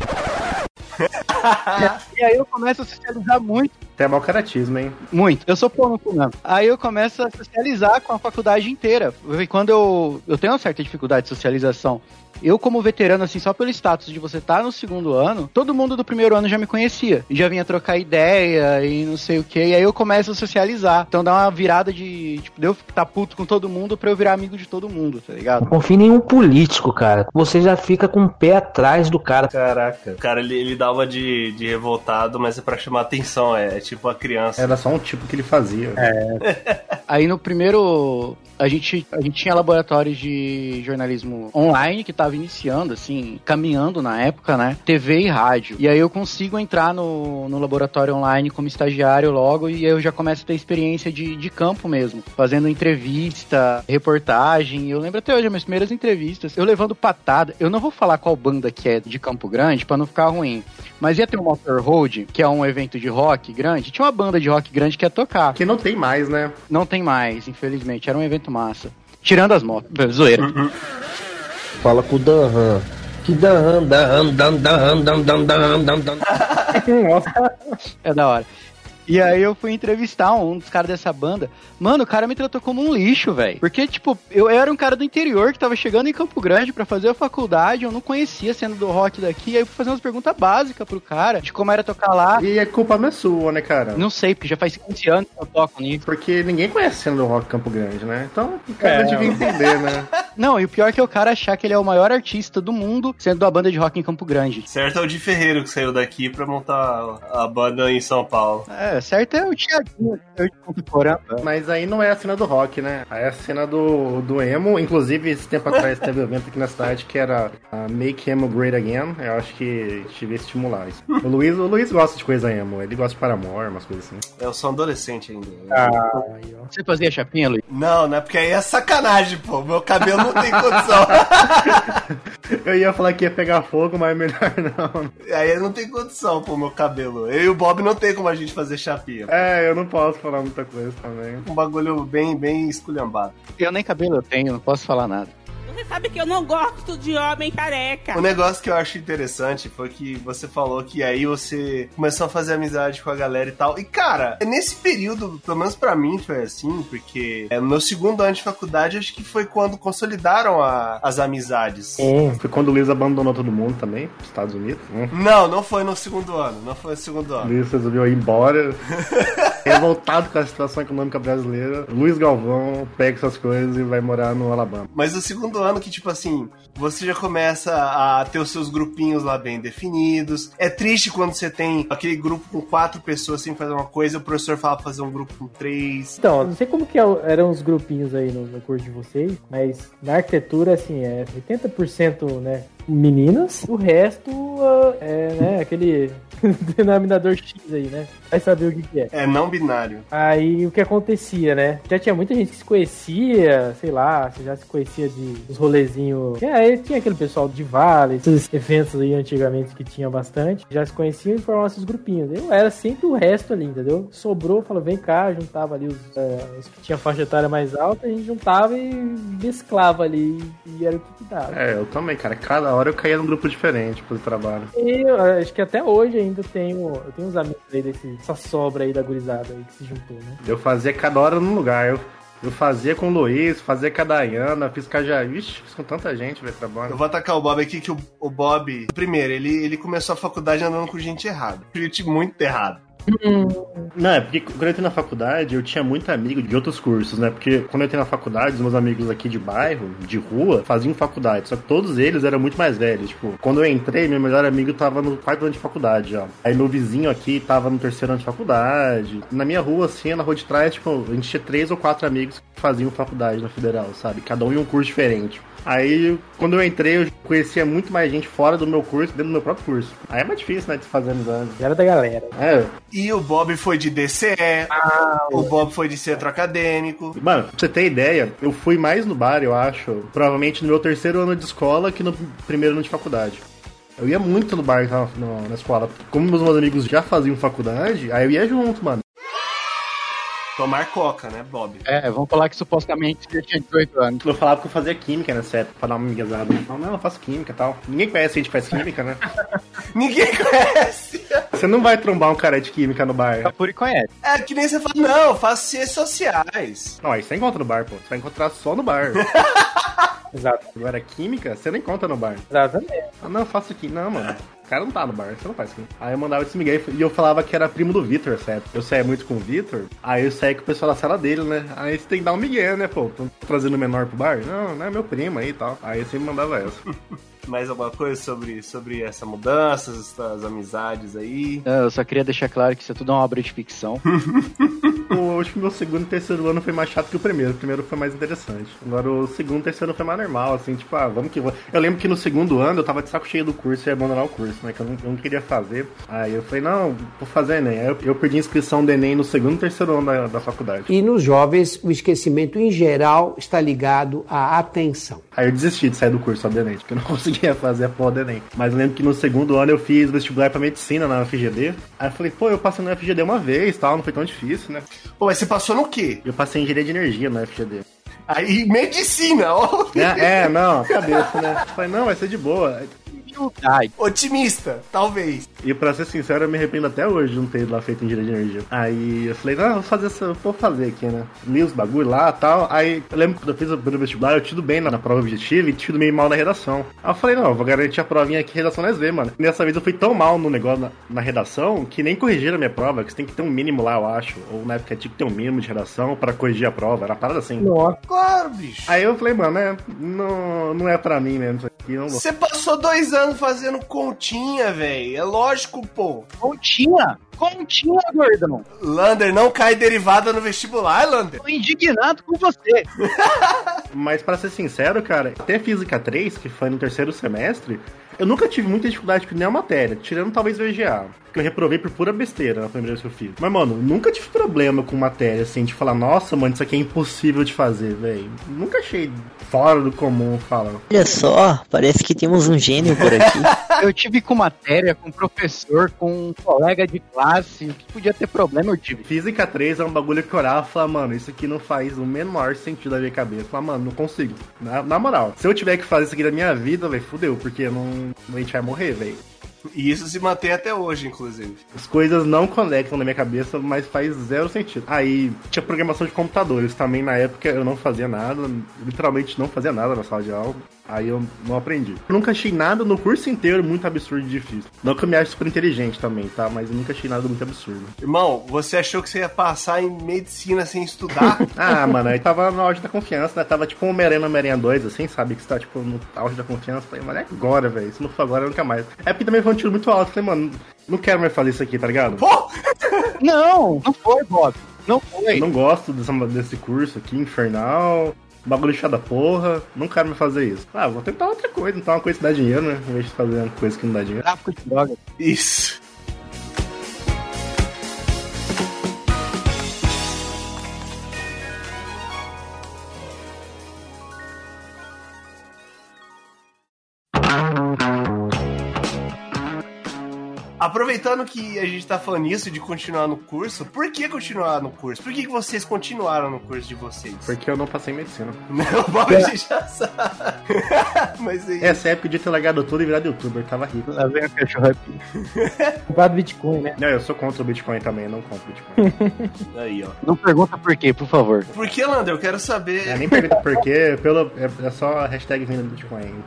e aí eu começo a socializar muito. Até mau caratismo, hein? Muito. Eu sou pão no cu mesmo. Aí eu começo a socializar com a faculdade inteira. E quando eu. Eu tenho uma certa dificuldade de socialização. Eu, como veterano, assim, só pelo status de você estar no segundo ano, todo mundo do primeiro ano já me conhecia. E já vinha trocar ideia e não sei o que. E aí eu começo a socializar. Então dá uma virada de. Tipo, de eu ficar puto com todo mundo pra eu virar amigo de todo mundo, tá ligado? Não confie em nenhum político, cara. Você já fica com o pé atrás do cara. Caraca. O cara, ele, ele dá uma de, de revoltado, mas é pra chamar atenção, é, é tipo a criança. Era só um tipo que ele fazia. Aí no primeiro. A gente, a gente tinha laboratórios de jornalismo online que tava iniciando, assim, caminhando na época, né? TV e rádio. E aí eu consigo entrar no, no laboratório online como estagiário logo e aí eu já começo a ter experiência de, de campo mesmo. Fazendo entrevista, reportagem. Eu lembro até hoje, as minhas primeiras entrevistas, eu levando patada. Eu não vou falar qual banda que é de Campo Grande pra não ficar ruim. Mas ia ter o Motorroad, que é um evento de rock grande. Tinha uma banda de rock grande que ia tocar. Que não tem mais, né? Não tem mais, infelizmente. Era um evento massa. Tirando as motos. Zoeira. Fala com o Danhan. Que Danhan, Danhan, Dan, Dan, Dan, Dan, Dan, Dan, Dan. É da hora. E aí eu fui entrevistar um dos caras dessa banda. Mano, o cara me tratou como um lixo, velho. Porque, tipo, eu era um cara do interior que tava chegando em Campo Grande pra fazer a faculdade, eu não conhecia sendo do rock daqui. Aí eu fui fazer umas perguntas básicas pro cara, de como era tocar lá. E a culpa não é sua, né, cara? Não sei, porque já faz 15 anos que eu toco nisso. Porque ninguém conhece sendo do Rock Campo Grande, né? Então, o cara É, devia entender, né? Não, e o pior é que o cara achar que ele é o maior artista do mundo, sendo da banda de rock em Campo Grande. Certo é o de Ferreiro que saiu daqui pra montar a banda em São Paulo. É, certo é o Thiaguinho, que é o de Campo Porã. Mas aí não é a cena do rock, né? Aí é a cena do, do emo. Inclusive, esse tempo atrás teve um evento aqui na cidade que era a Make Emo Great Again. Eu acho que devia estimular isso. O Luiz, o Luiz gosta de coisa emo. Ele gosta de Paramore, umas coisas assim. Eu sou um adolescente ainda. Você fazia chapinha, Luiz? Não, não é porque aí é sacanagem, pô. Meu cabelo não tem condição. Eu ia falar que ia pegar fogo, mas melhor não. aí não tem condição, pô, meu cabelo. Eu e o Bob não tem como a gente fazer chapinha. É, eu não posso falar muita coisa também. Um bagulho bem, bem esculhambado. Eu nem cabelo eu tenho, não posso falar nada. Você sabe que eu não gosto de homem careca. O negócio que eu acho interessante foi que você falou que aí você começou a fazer amizade com a galera e tal. E, cara, nesse período, pelo menos pra mim foi assim, porque é, no meu segundo ano de faculdade, acho que foi quando consolidaram a- as amizades. Foi quando o Luiz abandonou todo mundo também, nos Estados Unidos. Né? Não, não foi no segundo ano. Não foi no segundo O ano. Luiz resolveu ir embora. Revoltado com a situação econômica brasileira. Luiz Galvão pega essas coisas e vai morar no Alabama. Mas no segundo ano que, tipo assim, você já começa a ter os seus grupinhos lá bem definidos. É triste quando você tem aquele grupo com quatro pessoas sem fazer uma coisa e o professor fala pra fazer um grupo com três. Então, eu não sei como que é eram os grupinhos aí no, no curso de vocês, mas na arquitetura, assim, é 80% né, meninas, o resto ah, é né, aquele denominador X aí, né? Vai saber o que, que é. É não binário. Aí o que acontecia, né? Já tinha muita gente que se conhecia, sei lá, você já se conhecia de uns rolezinhos. É, aí tinha aquele pessoal de vale, esses eventos aí antigamente que tinha bastante. Já se conheciam e formavam esses grupinhos. Eu era sempre o resto ali, entendeu? Sobrou, falou, vem cá, juntava ali os, é, os que tinham faixa etária mais alta, a gente juntava e mesclava ali. E era o que, que dava. É, eu também, cara. Cada hora eu caía num grupo diferente pro trabalho. E eu acho que até hoje ainda tenho, eu tenho uns amigos aí desse, dessa sobra aí da gurizada aí que se juntou, né? Eu fazia cada hora num lugar. Eu, eu fazia com o Luiz, fazia com a Dayana, fiz com a Jair. Ixi, fiz com tanta gente, velho, Eu trabalho. vou atacar o Bob aqui, que o, o Bob, primeiro, ele, ele começou a faculdade andando com gente errada. Gente muito errada. Não, é porque quando eu entrei na faculdade, eu tinha muito amigo de outros cursos, né? Porque quando eu entrei na faculdade, os meus amigos aqui de bairro, de rua, faziam faculdade. Só que todos eles eram muito mais velhos. Tipo, quando eu entrei, meu melhor amigo tava no quarto ano de faculdade já. Aí meu vizinho aqui tava no terceiro ano de faculdade. Na minha rua, assim, na rua de trás, tipo, a gente tinha três ou quatro amigos que faziam faculdade na federal, sabe? Cada um em um curso diferente. Aí, quando eu entrei, eu conhecia muito mais gente fora do meu curso, dentro do meu próprio curso. Aí é mais difícil, né, de fazer amizade. Era da galera. É, E o Bob foi de DCE, o Bob foi de centro acadêmico. Mano, pra você ter ideia, eu fui mais no bar, eu acho, provavelmente no meu terceiro ano de escola que no primeiro ano de faculdade. Eu ia muito no bar na, na- escola. Como meus meus amigos já faziam faculdade, aí eu ia junto, mano. Tomar coca, né, Bob? É, vamos falar que supostamente você tinha 18 anos. Eu falava que eu fazia química nessa época, pra dar uma. Eu falava, não, eu faço química e tal. Ninguém conhece gente que faz química, né? Ninguém conhece. Você não vai trombar um cara de química no bar. Capuri conhece. É que nem você fala, não, eu faço ciências sociais. Não, aí você encontra no bar, pô. Você vai encontrar só no bar. Exato. Agora, química, você não encontra no bar. Exatamente. Ah, não, eu faço aqui. Não, mano. O cara não tá no bar, você não faz aqui. Aí eu mandava esse Miguel e eu falava que era primo do Vitor, certo? Eu saía muito com o Vitor, aí eu saía com o pessoal da sala dele, né? Aí você tem que dar um Miguel, né, pô? Tô trazendo o menor pro bar? Não, não é meu primo aí e tal. Aí eu sempre mandava essa. Mais alguma coisa sobre, sobre essa mudança, essas amizades aí? Eu só queria deixar claro que isso é tudo uma obra de ficção. o, acho que meu segundo e terceiro ano foi mais chato que o primeiro. O primeiro foi mais interessante. Agora o segundo e terceiro foi mais normal, assim, tipo, ah, vamos que vamos. Eu lembro que no segundo ano eu tava de saco cheio do curso e ia abandonar o curso, né? Que eu não, eu não queria fazer. Aí eu falei, não, vou fazer Enem. Aí eu, eu perdi a inscrição do Enem no segundo e terceiro ano da, da faculdade. E nos jovens, o esquecimento em geral está ligado à atenção. Aí eu desisti de sair do curso, obviamente, porque eu não conseguia fazer a porra do Enem. Mas lembro que no segundo ano eu fiz vestibular pra medicina na FGD. Aí eu falei, pô, eu passei na FGD uma vez tal, não foi tão difícil, né? Pô, mas você passou no quê? Eu passei em engenharia de energia na FGD. Aí, medicina, ó. É, é, não, cabeça, né? Eu falei, não, vai ser de boa. Dificuldade. Otimista, talvez. E pra ser sincero, eu me arrependo até hoje de não ter lá feito engenharia de energia. Aí eu falei, ah, vou fazer essa, vou fazer aqui, né? Li os bagulho lá e tal. Aí eu lembro que quando eu fiz o primeiro vestibular, eu tido bem na, na prova objetiva e tido meio mal na redação. Aí eu falei, não, eu vou garantir a provinha aqui, redação nós vê, mano. E dessa vez eu fui tão mal no negócio na, na redação que nem corrigiram a minha prova, que você tem que ter um mínimo lá, eu acho. Ou na época tinha que ter um mínimo de redação pra corrigir a prova. Era uma parada assim. Nossa. Claro, bicho. Aí eu falei, mano, é, não, não é pra mim mesmo isso aqui. Não vou. Você passou dois anos fazendo continha, velho. É lógico, pô. Continha! Continha, gordão! Lander, não cai derivada no vestibular, Lander. Tô indignado com você. Mas pra ser sincero, cara, até Física 3, que foi no terceiro semestre, eu nunca tive muita dificuldade com nenhuma matéria, tirando talvez VGA. Que eu reprovei por pura besteira na primeira vez que eu fiz. Mas, mano, nunca tive problema com matéria, assim, de falar, nossa, mano, isso aqui é impossível de fazer, velho. Nunca achei fora do comum falar. Olha só, parece que temos um gênio por aqui. Eu tive com matéria, com professor, com um colega de classe. O que podia ter problema, eu tive. Física 3 é um bagulho que eu olhava e falava, mano, isso aqui não faz o menor sentido na minha cabeça. Eu falava, mano, não consigo. Na, na moral, se eu tiver que fazer isso aqui na minha vida, velho, fudeu, porque não, a gente vai morrer, velho. E isso se mantém até hoje, inclusive. As coisas não conectam na minha cabeça, mas faz zero sentido. Aí tinha programação de computadores também na época eu não fazia nada, literalmente não fazia nada na sala de aula. Aí eu não aprendi. Eu nunca achei nada no curso inteiro muito absurdo e difícil. Não que eu me ache super inteligente também, tá? Mas eu nunca achei nada muito absurdo. Irmão, você achou que você ia passar em medicina sem estudar? Ah, mano, aí tava no auge da confiança, né? Tava tipo um Homem-Aranha Homem-Aranha 2, assim, sabe? Que você tá tipo no auge da confiança. Falei, mas é agora, velho. Se não for agora, nunca mais. É porque também foi um tiro muito alto. Falei, mano, não quero mais fazer isso aqui, tá ligado? Pô! Não, não foi, Bob. Não foi. Eu não gosto dessa, desse curso aqui, infernal. Bagulho chato da porra, não quero mais fazer isso. Ah, vou tentar outra coisa, então uma coisa que dá dinheiro, né? Em vez de fazer uma coisa que não dá dinheiro. Tráfico de droga. Isso. Aproveitando que a gente tá falando isso de continuar no curso, por que continuar no curso? Por que, que vocês continuaram no curso de vocês? Porque eu não passei em medicina. Não, Bob, a gente já sabe. Mas aí. Essa época de ter largado tudo e virado youtuber, tava rico. Lá vem a cachorro aqui. Comprado Bitcoin, né? Não, eu sou contra o Bitcoin também, não compro Bitcoin. Aí, ó. Não pergunta por quê, por favor. Por que, Lander? Eu quero saber. é, nem pergunta por quê, pelo, é, é só a hashtag venda do Bitcoin.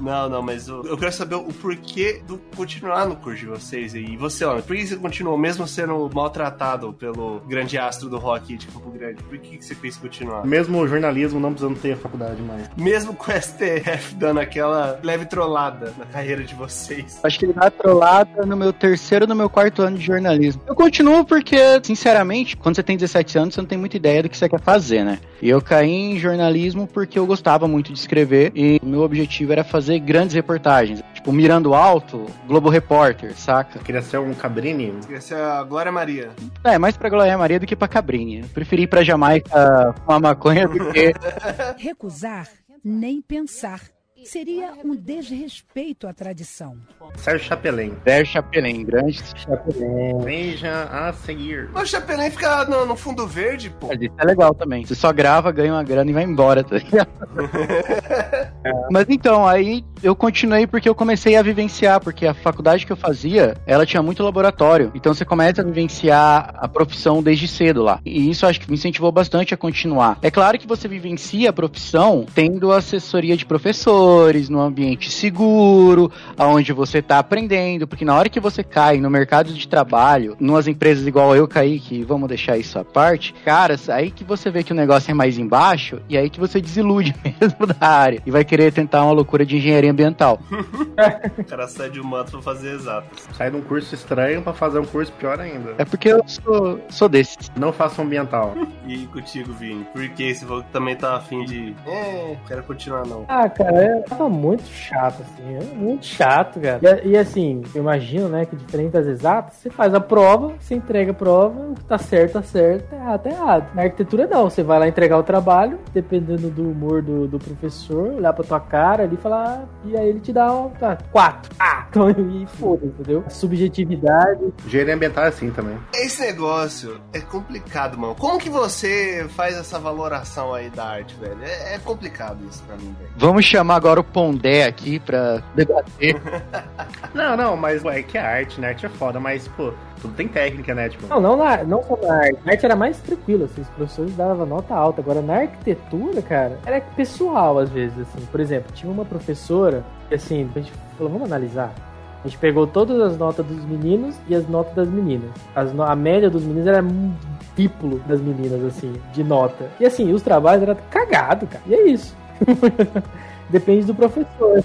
Não, não, mas eu, eu quero saber o porquê do continuar no curso de vocês. E você, por que você continuou, mesmo sendo maltratado pelo grande astro do rock de Campo Grande? Por que que você quis continuar? Mesmo o jornalismo não precisando ter a faculdade mais. Mesmo com o STF dando aquela leve trollada na carreira de vocês. Acho que ele dá trollada no meu terceiro no meu quarto ano de jornalismo. Eu continuo porque, sinceramente, quando você tem 17 anos, você não tem muita ideia do que você quer fazer, né? E eu caí em jornalismo porque eu gostava muito de escrever e o meu objetivo era fazer grandes reportagens. Tipo, Mirando Alto, Globo Repórter, saca? Queria ser um cabrini. Essa é a Glória Maria. É, mais pra Glória Maria do que pra Cabrinha. Eu preferi ir pra Jamaica fumar maconha do que Recusar, nem pensar. Seria um desrespeito à tradição. Sérgio Chapelin. Sérgio Chapelin, grande Veja a seguir. O Chapelin fica no, no fundo verde, pô. Mas isso é legal também. Você só grava, ganha uma grana e vai embora, tá ligado? Mas então, aí eu continuei porque eu comecei a vivenciar, porque a faculdade que eu fazia, ela tinha muito laboratório. Então você começa a vivenciar a profissão desde cedo lá. E isso acho que me incentivou bastante a continuar. É claro que você vivencia a profissão tendo assessoria de professores, num ambiente seguro, aonde você tá aprendendo, porque na hora que você cai no mercado de trabalho, numas empresas igual eu caí, que vamos deixar isso à parte, cara, aí que você vê que o negócio é mais embaixo, e aí que você desilude mesmo da área, e vai querer tentar uma loucura de engenharia ambiental. O cara sai de um mato pra fazer exatas. Sai de um curso estranho pra fazer um curso pior ainda. É porque eu sou, sou desses. Não faça um ambiental. E contigo, Vini? Por que você falou que também tá afim de. É, quero continuar não. Ah, cara, é, tava muito chato, assim. É muito chato, cara. E, e, assim, eu imagino, né, que diferente das exatas, você faz a prova, você entrega a prova, o que tá certo, tá certo, tá errado, tá errado. Na arquitetura, não. Você vai lá entregar o trabalho, dependendo do humor do, do professor, olhar pra tua cara ali e falar, e aí ele te dá um, tá, quatro. Ah, então, e foda, entendeu? Subjetividade. Engenharia ambiental é assim também. Esse negócio é complicado, mano. Como que você faz essa valoração aí da arte, velho? É, é complicado isso pra mim, velho. Vamos chamar agora o Pondé aqui pra debater. Não, não, mas ué, é que a arte, né? Arte é foda, mas, pô, tudo tem técnica, né? Tipo, Não, não, na, não só na arte. Na arte era mais tranquilo, assim, os professores davam nota alta. Agora, na arquitetura, cara, era pessoal, às vezes, assim. Por exemplo, tinha uma professora que, assim, a gente falou, vamos analisar. A gente pegou todas as notas dos meninos e as notas das meninas. As no- a média dos meninos era um triplo das meninas, assim, de nota. E, assim, os trabalhos eram cagado, cara. E é isso. Depende do professor.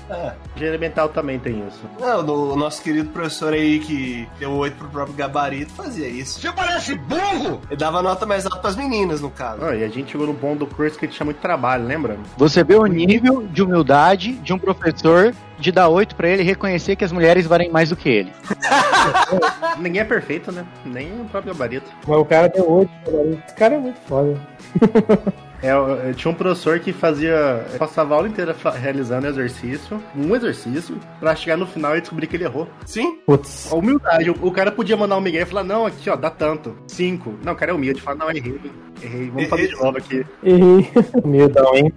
engenharia mental também tem isso. Não, no- o nosso querido professor aí que deu oito pro próprio gabarito fazia isso. Você parece burro! Ele dava nota mais alta pras meninas, no caso. Ah, e a gente chegou no ponto do curso que tinha muito trabalho, lembra? Você vê o nível de humildade de um professor de dar oito pra ele e reconhecer que as mulheres valem mais do que ele. Ninguém é perfeito, né? Nem o próprio gabarito. Mas o cara deu oito. cara. Esse cara é muito foda. É, eu- eu tinha um professor que fazia. passava a aula inteira realizando exercício, um exercício, pra chegar no final e descobrir que ele errou. Sim? Putz. A humildade. O, o cara podia mandar um migué e falar, não, aqui, ó, dá tanto. Cinco. Não, o cara é humilde. Fala, não, errei. Errei. Vamos fazer de novo aqui. Errei. Humildão, hein?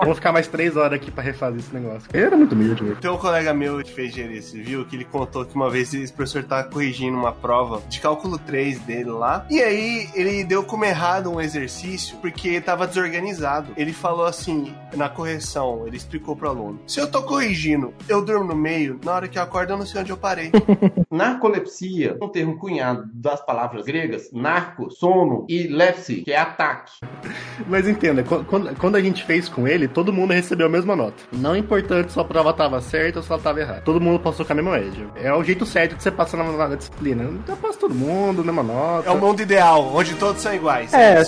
Vamos ficar mais três horas aqui pra refazer esse negócio. Ele era muito humilde, velho. Tem um colega meu que fez engenharia civil que ele contou que uma vez esse professor tava corrigindo uma prova de cálculo 3 dele lá. E aí ele deu como errado um exercício porque tava desorganizado. Ele falou assim, na correção, ele explicou pro aluno: Se eu tô corrigindo, eu durmo no meio, na hora que eu acordo eu não sei onde eu parei. Narcolepsia, um termo cunhado das palavras gregas, narco, sono e lepsi, que é ataque. Mas entenda, qu- quando, quando a gente fez com ele, todo mundo recebeu a mesma nota. Não é importante se a prova tava certa ou se ela tava errada. Todo mundo passou com a mesma média. É o jeito certo de você passar na, na disciplina. Então passa todo mundo, mesma nota. É o mundo ideal, onde todos são iguais. É, Eu,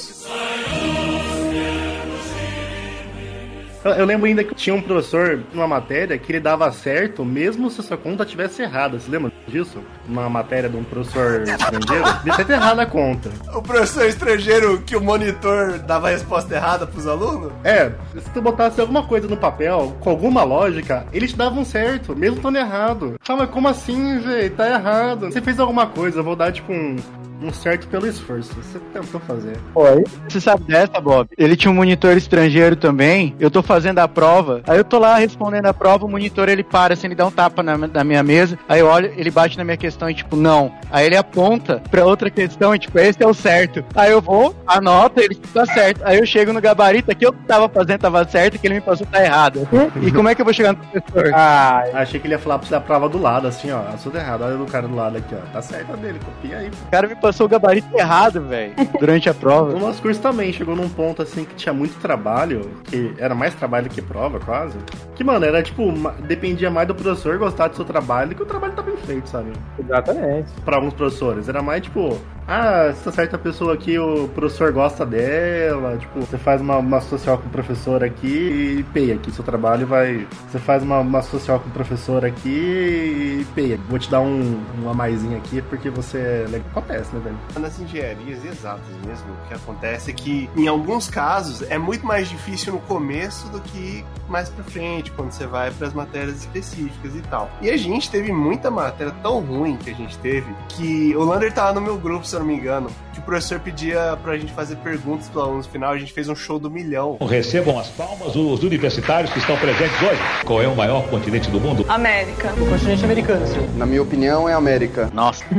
eu lembro ainda que tinha um professor numa matéria que ele dava certo mesmo se a sua conta tivesse errada. Você lembra disso? Uma matéria de um professor estrangeiro? Devia ter errado a conta. O professor estrangeiro que o monitor dava a resposta errada pros alunos? É, se tu botasse alguma coisa no papel, com alguma lógica, eles te davam certo, mesmo estando errado. Fala, mas como assim, velho? Tá errado. Você fez alguma coisa, eu vou dar, tipo, um, um certo pelo esforço. Você tentou fazer. Oi. Você sabe dessa, Bob? Ele tinha um monitor estrangeiro também. Eu tô fazendo a prova. Aí eu tô lá respondendo a prova, o monitor ele para, assim, ele dá um tapa na, na minha mesa. Aí eu olho, ele bate na minha questão e tipo, não. Aí ele aponta pra outra questão e tipo, esse é o certo. Aí eu vou, anota, ele tá certo. Aí eu chego no gabarito, aqui eu tava fazendo tava certo, que ele me passou tá errado. E como é que eu vou chegar no professor? Ah, Achei que ele ia falar pra você a prova do lado, assim, ó. Tudo errado. Olha o cara do lado aqui, ó. Tá certo a dele, copia aí. O cara me passou o gabarito errado, velho. Durante a prova. O nosso curso também chegou num ponto assim que tinha muito trabalho, que era mais trabalho que prova, quase. Que, mano, era tipo, dependia mais do professor gostar do seu trabalho do que o trabalho tá bem feito, sabe? exatamente. Pra alguns professores. Era mais tipo, ah, se tá certa pessoa aqui, o professor gosta dela, tipo, você faz uma, uma social com o professor aqui e peia aqui seu trabalho vai. Você faz uma, uma social com o professor aqui e peia. Vou te dar um, um a maisinho aqui porque você é legal. Acontece, né, velho? Nas engenharias exatas mesmo, o que acontece é que, em alguns casos, é muito mais difícil no começo do que mais pra frente, quando você vai pras matérias específicas e tal. E a gente teve muita matéria tão ruim que a gente teve, que o Lander tava no meu grupo, se eu não me engano, que o professor pedia pra gente fazer perguntas pros alunos no final, a gente fez um show do milhão. Recebam as palmas os universitários que estão presentes hoje. Qual é o maior continente do mundo? América. O continente americano, senhor. Na minha opinião, é América. Nossa.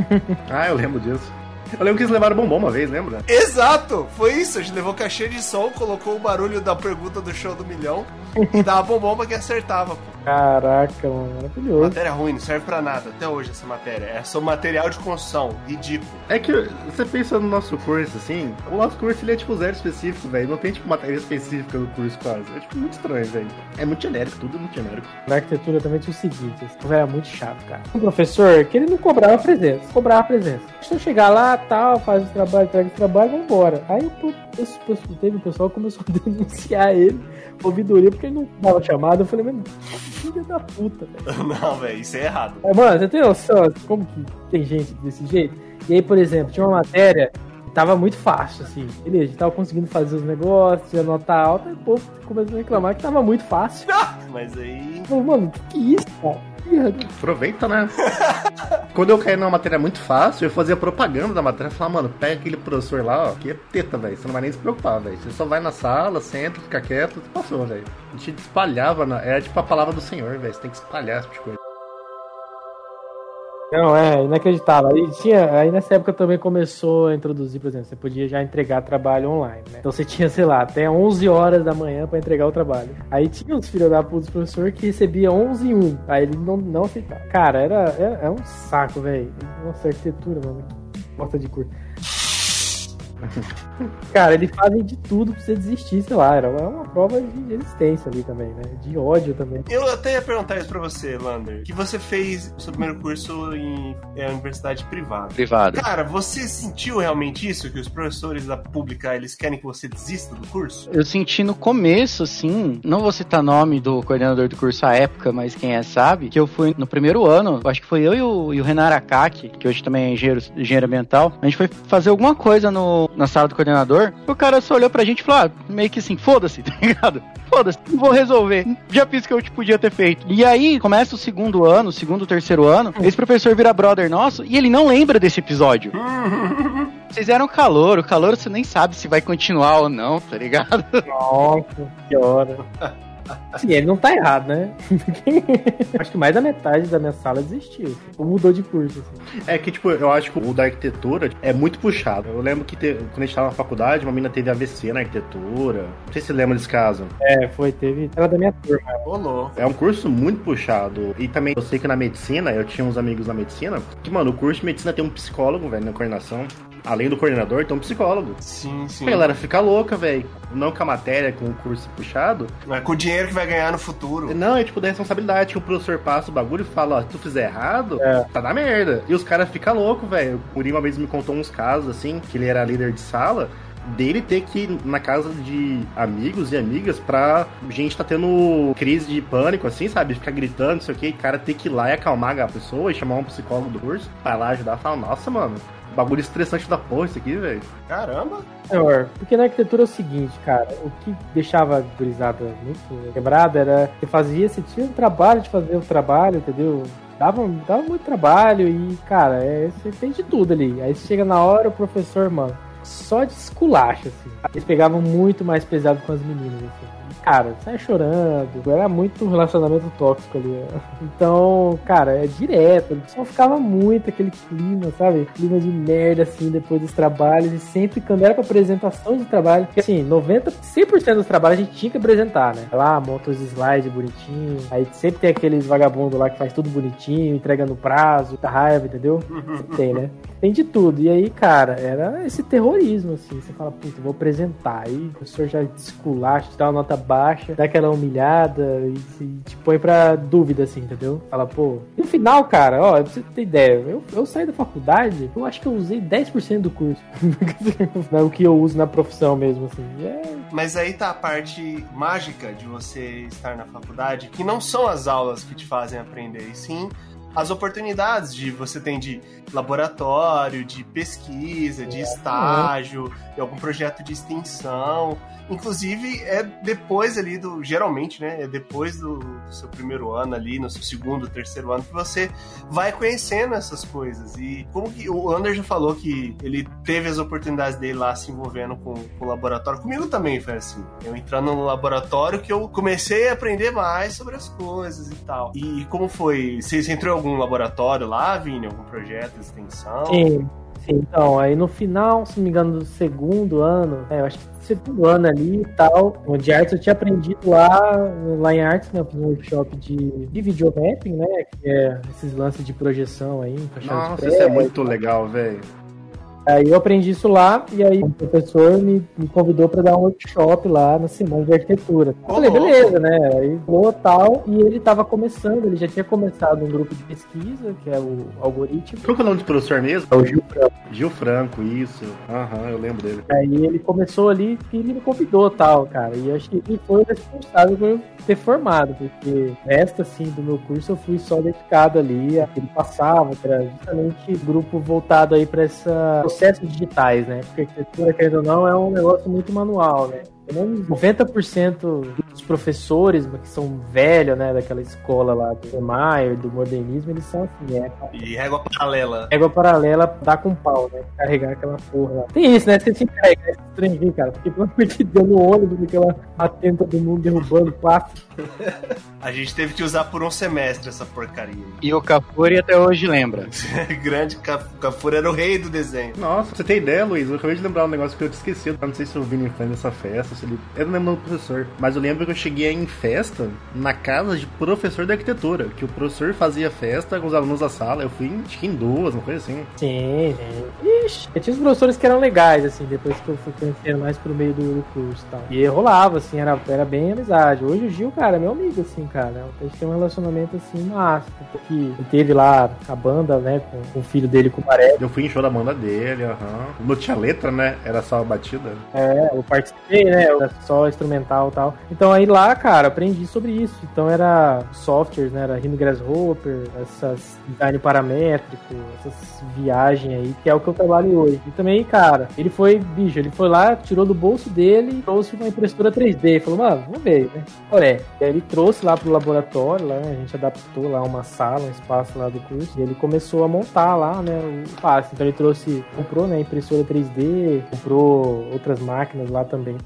Ah, eu lembro disso. Eu lembro que eles levaram bombom uma vez, lembra? Exato! Foi isso, a gente levou caixa de som, colocou o barulho da pergunta do show do milhão dava bombom pra que acertava, pô. Caraca, mano, maravilhoso. Matéria ruim, não serve pra nada até hoje essa matéria. É só material de construção, ridículo. É que você pensa no nosso curso, assim, o nosso curso ele é tipo zero específico, velho. Não tem tipo matéria específica do curso quase. É tipo muito estranho, velho. É muito genérico, tudo é muito genérico. Na arquitetura também tinha o seguinte, esse povo era muito chato, cara. Um professor que ele não cobrava presença, cobrava presença. Se eu chegar lá, tal, faz o trabalho, entrega o trabalho, vambora. Aí o esse, esse- teve o pessoal que começou a denunciar ele, ouvidoria, porque ele não dava chamada. Eu falei, mano, filho da puta, velho. Não, velho, isso é errado. É, Mano, você tem noção como que tem gente desse jeito? E aí, por exemplo, tinha uma matéria que tava muito fácil, assim. Beleza, a gente tava conseguindo fazer os negócios, tinha nota alta, e o povo começou a reclamar que tava muito fácil. Mas aí. Mano, que que é isso, cara? Aproveita, né? Quando eu caí numa matéria muito fácil, eu fazia propaganda da matéria. Falava, mano, pega aquele professor lá, ó, que é teta, velho. Você não vai nem se preocupar, velho. Você só vai na sala, senta, fica quieto, passou, velho. A gente espalhava, na... era tipo a palavra do Senhor, velho. Você tem que espalhar esse tipo de coisa. Não, é inacreditável. Aí, tinha, aí nessa época também começou a introduzir, por exemplo, você podia já entregar trabalho online, né? Então você tinha, sei lá, até 11 horas da manhã pra entregar o trabalho. Aí tinha os filhos da puta dos professores que recebia 11 e 1. Aí ele não, não aceitava. Cara, era, era, é um saco, velho. Nossa, arquitetura, mano. Porta de cor. Cara, eles fazem de tudo pra você desistir, sei lá. Era uma prova de resistência ali também, né? De ódio também. Eu até ia perguntar isso pra você, Lander. Que você fez o seu primeiro curso em é, universidade privada. Privada. Cara, você sentiu realmente isso? Que os professores da pública, eles querem que você desista do curso? Eu senti no começo, assim, não vou citar nome do coordenador do curso à época, mas quem é sabe, que eu fui no primeiro ano, acho que foi eu e o, e o Renan Arakaki, que hoje também é engenheiro, engenheiro ambiental, a gente foi fazer alguma coisa no, na sala do coordenador, o cara só olhou pra gente e falou, ah, meio que assim, foda-se, tá ligado? Foda-se, vou resolver. Já fiz o que eu te podia ter feito. E aí, começa o segundo ano, o segundo, terceiro ano, esse professor vira brother nosso e ele não lembra desse episódio. Vocês eram calor, o calor você nem sabe se vai continuar ou não, tá ligado? Nossa, que hora. Sim, ele não tá errado, né? acho que mais da metade da minha sala desistiu. Ou mudou de curso. Assim. É que, tipo, eu acho que o da arquitetura é muito puxado. Eu lembro que te... quando a gente tava na faculdade, uma menina teve AVC na arquitetura. Não sei se você lembra desse caso. É, foi, teve. Ela da minha turma. Rolou. É um curso muito puxado. E também eu sei que na medicina, eu tinha uns amigos na medicina, que, mano, o curso de medicina tem um psicólogo, velho, na coordenação além do coordenador, tem um psicólogo. Sim, sim. A galera fica louca, velho. Não com a matéria, com o curso puxado. Não é com o dinheiro que vai ganhar no futuro. Não, é tipo da responsabilidade que o professor passa o bagulho e fala, ó, se tu fizer errado, É. tá na merda. E os caras ficam loucos, velho. O Murilo uma vez me contou uns casos, assim, que ele era líder de sala, dele ter que ir na casa de amigos e amigas pra gente tá tendo crise de pânico, assim, sabe? Ficar gritando, não sei o que, e o cara ter que ir lá e acalmar a pessoa e chamar um psicólogo do curso, vai lá ajudar e falar, nossa, mano, bagulho estressante da porra isso aqui, velho. Caramba! Senhor, porque na arquitetura é o seguinte, cara, o que deixava a gurizada muito quebrada era que fazia, você tinha um trabalho de fazer o trabalho, entendeu? Dava, dava muito trabalho e, cara, é, você tem de tudo ali. Aí você chega na hora, o professor, mano, só de esculacha, assim. Eles pegavam muito mais pesado com as meninas, assim. Cara, sai chorando, era muito relacionamento tóxico ali. ó. Então, cara, é direto. Só ficava muito aquele clima, sabe? Clima de merda, assim, depois dos trabalhos. E sempre, quando era pra apresentação de trabalho, porque assim, 90, 100% dos trabalhos a gente tinha que apresentar, né? Vai Lá, monta os slides bonitinho. Aí sempre tem aqueles vagabundos lá que faz tudo bonitinho, entrega no prazo, tá raiva, entendeu? Sempre tem, né? Tem de tudo. E aí, cara, era esse terrorismo, assim. Você fala, puta, vou apresentar. Aí o professor já desculacha, te dá uma nota baixa, dá aquela humilhada e, te põe pra dúvida, assim, entendeu? Fala, pô. E no final, cara, ó, pra você ter ideia, eu, eu saí da faculdade, eu acho que eu usei 10% do curso. Não, o que eu uso na profissão mesmo, assim. É, Mas aí tá a parte mágica de você estar na faculdade, que não são as aulas que te fazem aprender, e sim as oportunidades de você tem de laboratório, de pesquisa, de estágio, de algum projeto de extensão. Inclusive, é depois ali do. Geralmente, né? É depois do, do seu primeiro ano ali, no seu segundo, terceiro ano, que você vai conhecendo essas coisas. E como que. O Ander já falou que ele teve as oportunidades dele lá se envolvendo com, com o laboratório. Comigo também foi assim. Eu entrando no laboratório que eu comecei a aprender mais sobre as coisas e tal. E como foi? Você, você entrou em algum laboratório lá, Vini? Algum projeto de extensão? Sim, sim. Então, aí no final, se não me engano, do segundo ano, é, eu acho que segundo ano ali e tal, onde artes eu tinha aprendido lá, lá em artes, né? Eu fiz um workshop de, de videomapping, né? Que é esses lances de projeção aí, Nossa, isso é muito legal, velho. Aí eu aprendi isso lá, e aí o professor me, me convidou para dar um workshop lá na semana de arquitetura. Eu falei, beleza, né? Aí falou tal, e ele tava começando, ele já tinha começado um grupo de pesquisa, que é o algoritmo. Qual que é o nome do professor mesmo? É o Gil Franco. Gil Franco, isso. Aham, eu lembro dele. Aí ele começou ali e ele me convidou tal, cara. E acho que ele foi o responsável por eu ter formado, porque o resto, assim, do meu curso eu fui só dedicado ali. a- Ele passava, que era justamente grupo voltado aí para esses processos digitais, né? Porque arquitetura, querendo ou não, é um negócio muito manual, né? Pelo menos 90% dos professores que são velhos, né, daquela escola lá do Mayer, do modernismo, eles são assim, é. E régua paralela. Régua paralela dá com pau, né? Carregar aquela porra lá. Tem isso, né? Você se entrega, é estranho, cara. Porque pelo amor de Deus, no ônibus, aquela batendo todo mundo, derrubando plástico. A gente teve que usar por um semestre essa porcaria. E o Cafuri até hoje lembra. Grande Caf- Cafura era o rei do desenho. Nossa, pra você tem ideia, Luiz? Eu acabei de lembrar um negócio que eu tinha esquecido. Eu não sei se o Vini foi nessa festa, se ele. Eu não lembro do professor. Mas eu lembro que eu cheguei em festa na casa de professor de arquitetura. Que o professor fazia festa com os alunos da sala. Eu fui, em- acho que em duas, uma coisa assim. Sim, sim. Ixi, eu tinha os professores que eram legais, assim, depois que eu fui conhecendo mais pro meio do, do curso e tal. E rolava, assim, era, era bem amizade. Hoje o Gil, cara, é meu amigo, assim, cara. A gente tem um relacionamento, assim, massa. Porque teve lá a banda, né, com, com o filho dele, com o Maré. Eu fui em show da banda dele, aham. Não tinha letra, né? Era só a batida. É, eu participei, né? Era só instrumental e tal. Então aí lá, cara, aprendi sobre isso. Então era softwares, né? Era Rhino Grasshopper, essas design paramétrico, essas viagens aí, que é o que eu trabalho hoje. E também, cara, ele foi, bicho, ele foi lá, tirou do bolso dele trouxe uma impressora 3D. Falou, mano, vamos ver, né? Olha, aí ele trouxe lá pro laboratório, lá, a gente adaptou lá uma sala, um espaço lá do curso, e ele começou a montar lá, né, o espaço. Então ele trouxe, comprou, né, impressora 3D, comprou outras máquinas lá também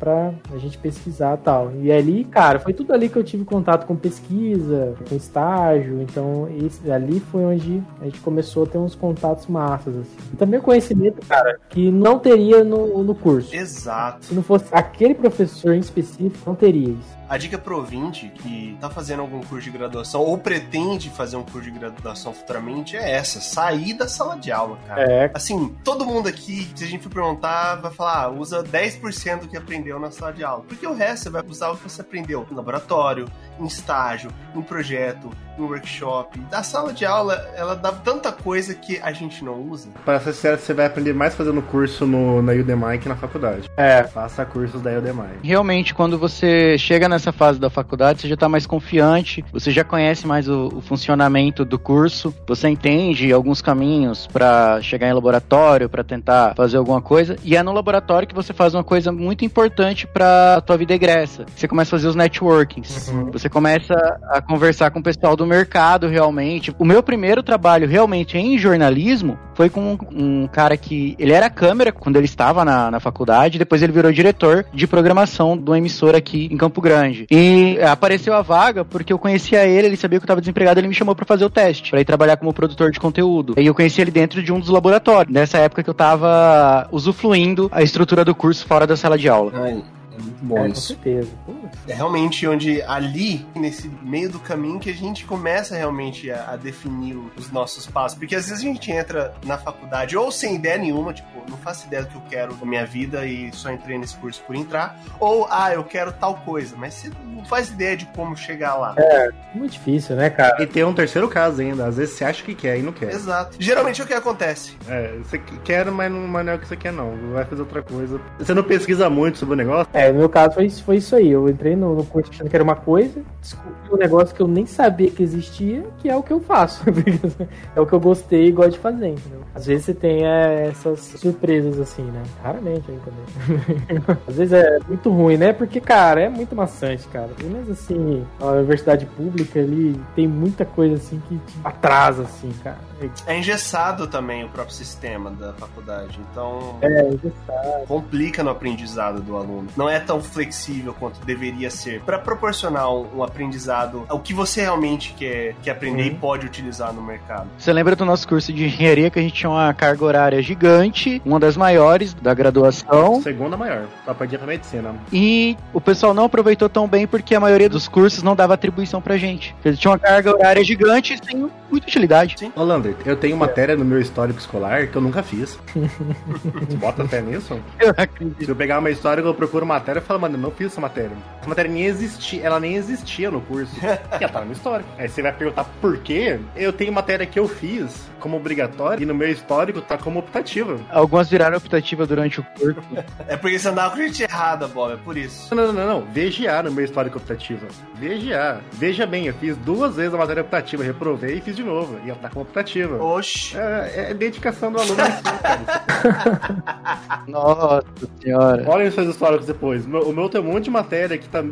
a gente pesquisar e tal. E ali, cara, foi tudo ali que eu tive contato com pesquisa, com estágio, então esse, ali foi onde a gente começou a ter uns contatos massas, assim. E também o conhecimento, cara, que não teria no, no curso. Exato. Se não fosse aquele professor em específico, não teria isso. A dica pro ouvinte que tá fazendo algum curso de graduação ou pretende fazer um curso de graduação futuramente é essa: sair da sala de aula, cara. É. Assim, todo mundo aqui, se a gente for perguntar, vai falar, ah, usa 10% do que aprendeu na sala de aula. Porque o resto você vai usar o que você aprendeu em laboratório, em estágio, em projeto, em workshop. A sala de aula, ela dá tanta coisa que a gente não usa. Pra ser sincero, você vai aprender mais fazendo curso no, na Udemy que na faculdade. É. Faça cursos da Udemy. Realmente, quando você chega nessa fase da faculdade, você já está mais confiante, você já conhece mais o, o funcionamento do curso, você entende alguns caminhos para chegar em laboratório, para tentar fazer alguma coisa, e é no laboratório que você faz uma coisa muito importante para a tua vida egressa. Você começa a fazer os networkings, você começa a conversar com o pessoal do mercado realmente. O meu primeiro trabalho realmente em jornalismo foi com um cara que ele era câmera quando ele estava na, na faculdade, depois ele virou diretor de programação de uma emissora aqui em Campo Grande. E apareceu a vaga porque eu conhecia ele, ele sabia que eu estava desempregado, ele me chamou para fazer o teste, para ir trabalhar como produtor de conteúdo. E eu conheci ele dentro de um dos laboratórios, nessa época que eu tava usufruindo a estrutura do curso fora da sala de aula. Ai, é muito bom É, com isso. certeza. Pô, É realmente onde ali, nesse meio do caminho, que a gente começa realmente a, a definir os nossos passos. Porque às vezes a gente entra na faculdade ou sem ideia nenhuma, tipo, não faço ideia do que eu quero na minha vida e só entrei nesse curso por entrar. Ou, ah, eu quero tal coisa, mas você não faz ideia de como chegar lá. É, muito difícil, né, cara? E tem um terceiro caso ainda. Às vezes você acha que quer e não quer. Exato. Geralmente é o que acontece. É, você quer, mas não, mas não é o que você quer, não. Vai fazer outra coisa. Você não pesquisa muito sobre o negócio? É, no meu caso foi, isso- foi isso aí. Eu entrei no, no curso achando que era uma coisa, descobri um negócio que eu nem sabia que existia, que é o que eu faço. é o que eu gostei e gosto de fazer, entendeu? Às vezes você tem é, essas surpresas assim, né? Raramente aí também. Às vezes é muito ruim, né? Porque, cara, é muito maçante, cara. Pelo menos assim, a universidade pública ali tem muita coisa assim que te atrasa, assim, cara. É engessado também o próprio sistema da faculdade. Então. É, engessado. Complica no aprendizado do aluno. Não é tão flexível quanto deveria ser. Para proporcionar um, um aprendizado ao que você realmente quer, quer aprender e pode utilizar no mercado. Você lembra do nosso curso de engenharia que a gente tinha uma carga horária gigante, uma das maiores da graduação, Segunda maior. Só perdia pra medicina. e o pessoal não aproveitou tão bem porque a maioria dos cursos não dava atribuição pra gente. Eles tinham uma carga horária gigante sem muita utilidade. Sim. Ô, Lander, eu tenho matéria no meu histórico escolar que eu nunca fiz. Você bota até nisso? Eu acredito. Se eu pegar uma história eu procuro matéria, falo, mano, eu não fiz essa matéria. Essa matéria nem existia, ela nem existia no curso. E ela tá no meu histórico. Aí você vai perguntar por quê? Eu tenho matéria que eu fiz como obrigatória e no meu histórico tá como optativa. Algumas viraram optativa durante o curso. É porque você andava com gente errada, Bob, é por isso. Não, não, não, não. VGA no meu histórico optativa. VGA. Veja bem, eu fiz duas vezes a matéria optativa, reprovei e fiz de novo. E ela tá como optativa. Oxi. É, é dedicação do aluno. assim, cara. Nossa senhora. Olhem suas históricos depois. O meu, o meu tem um monte de matéria que tá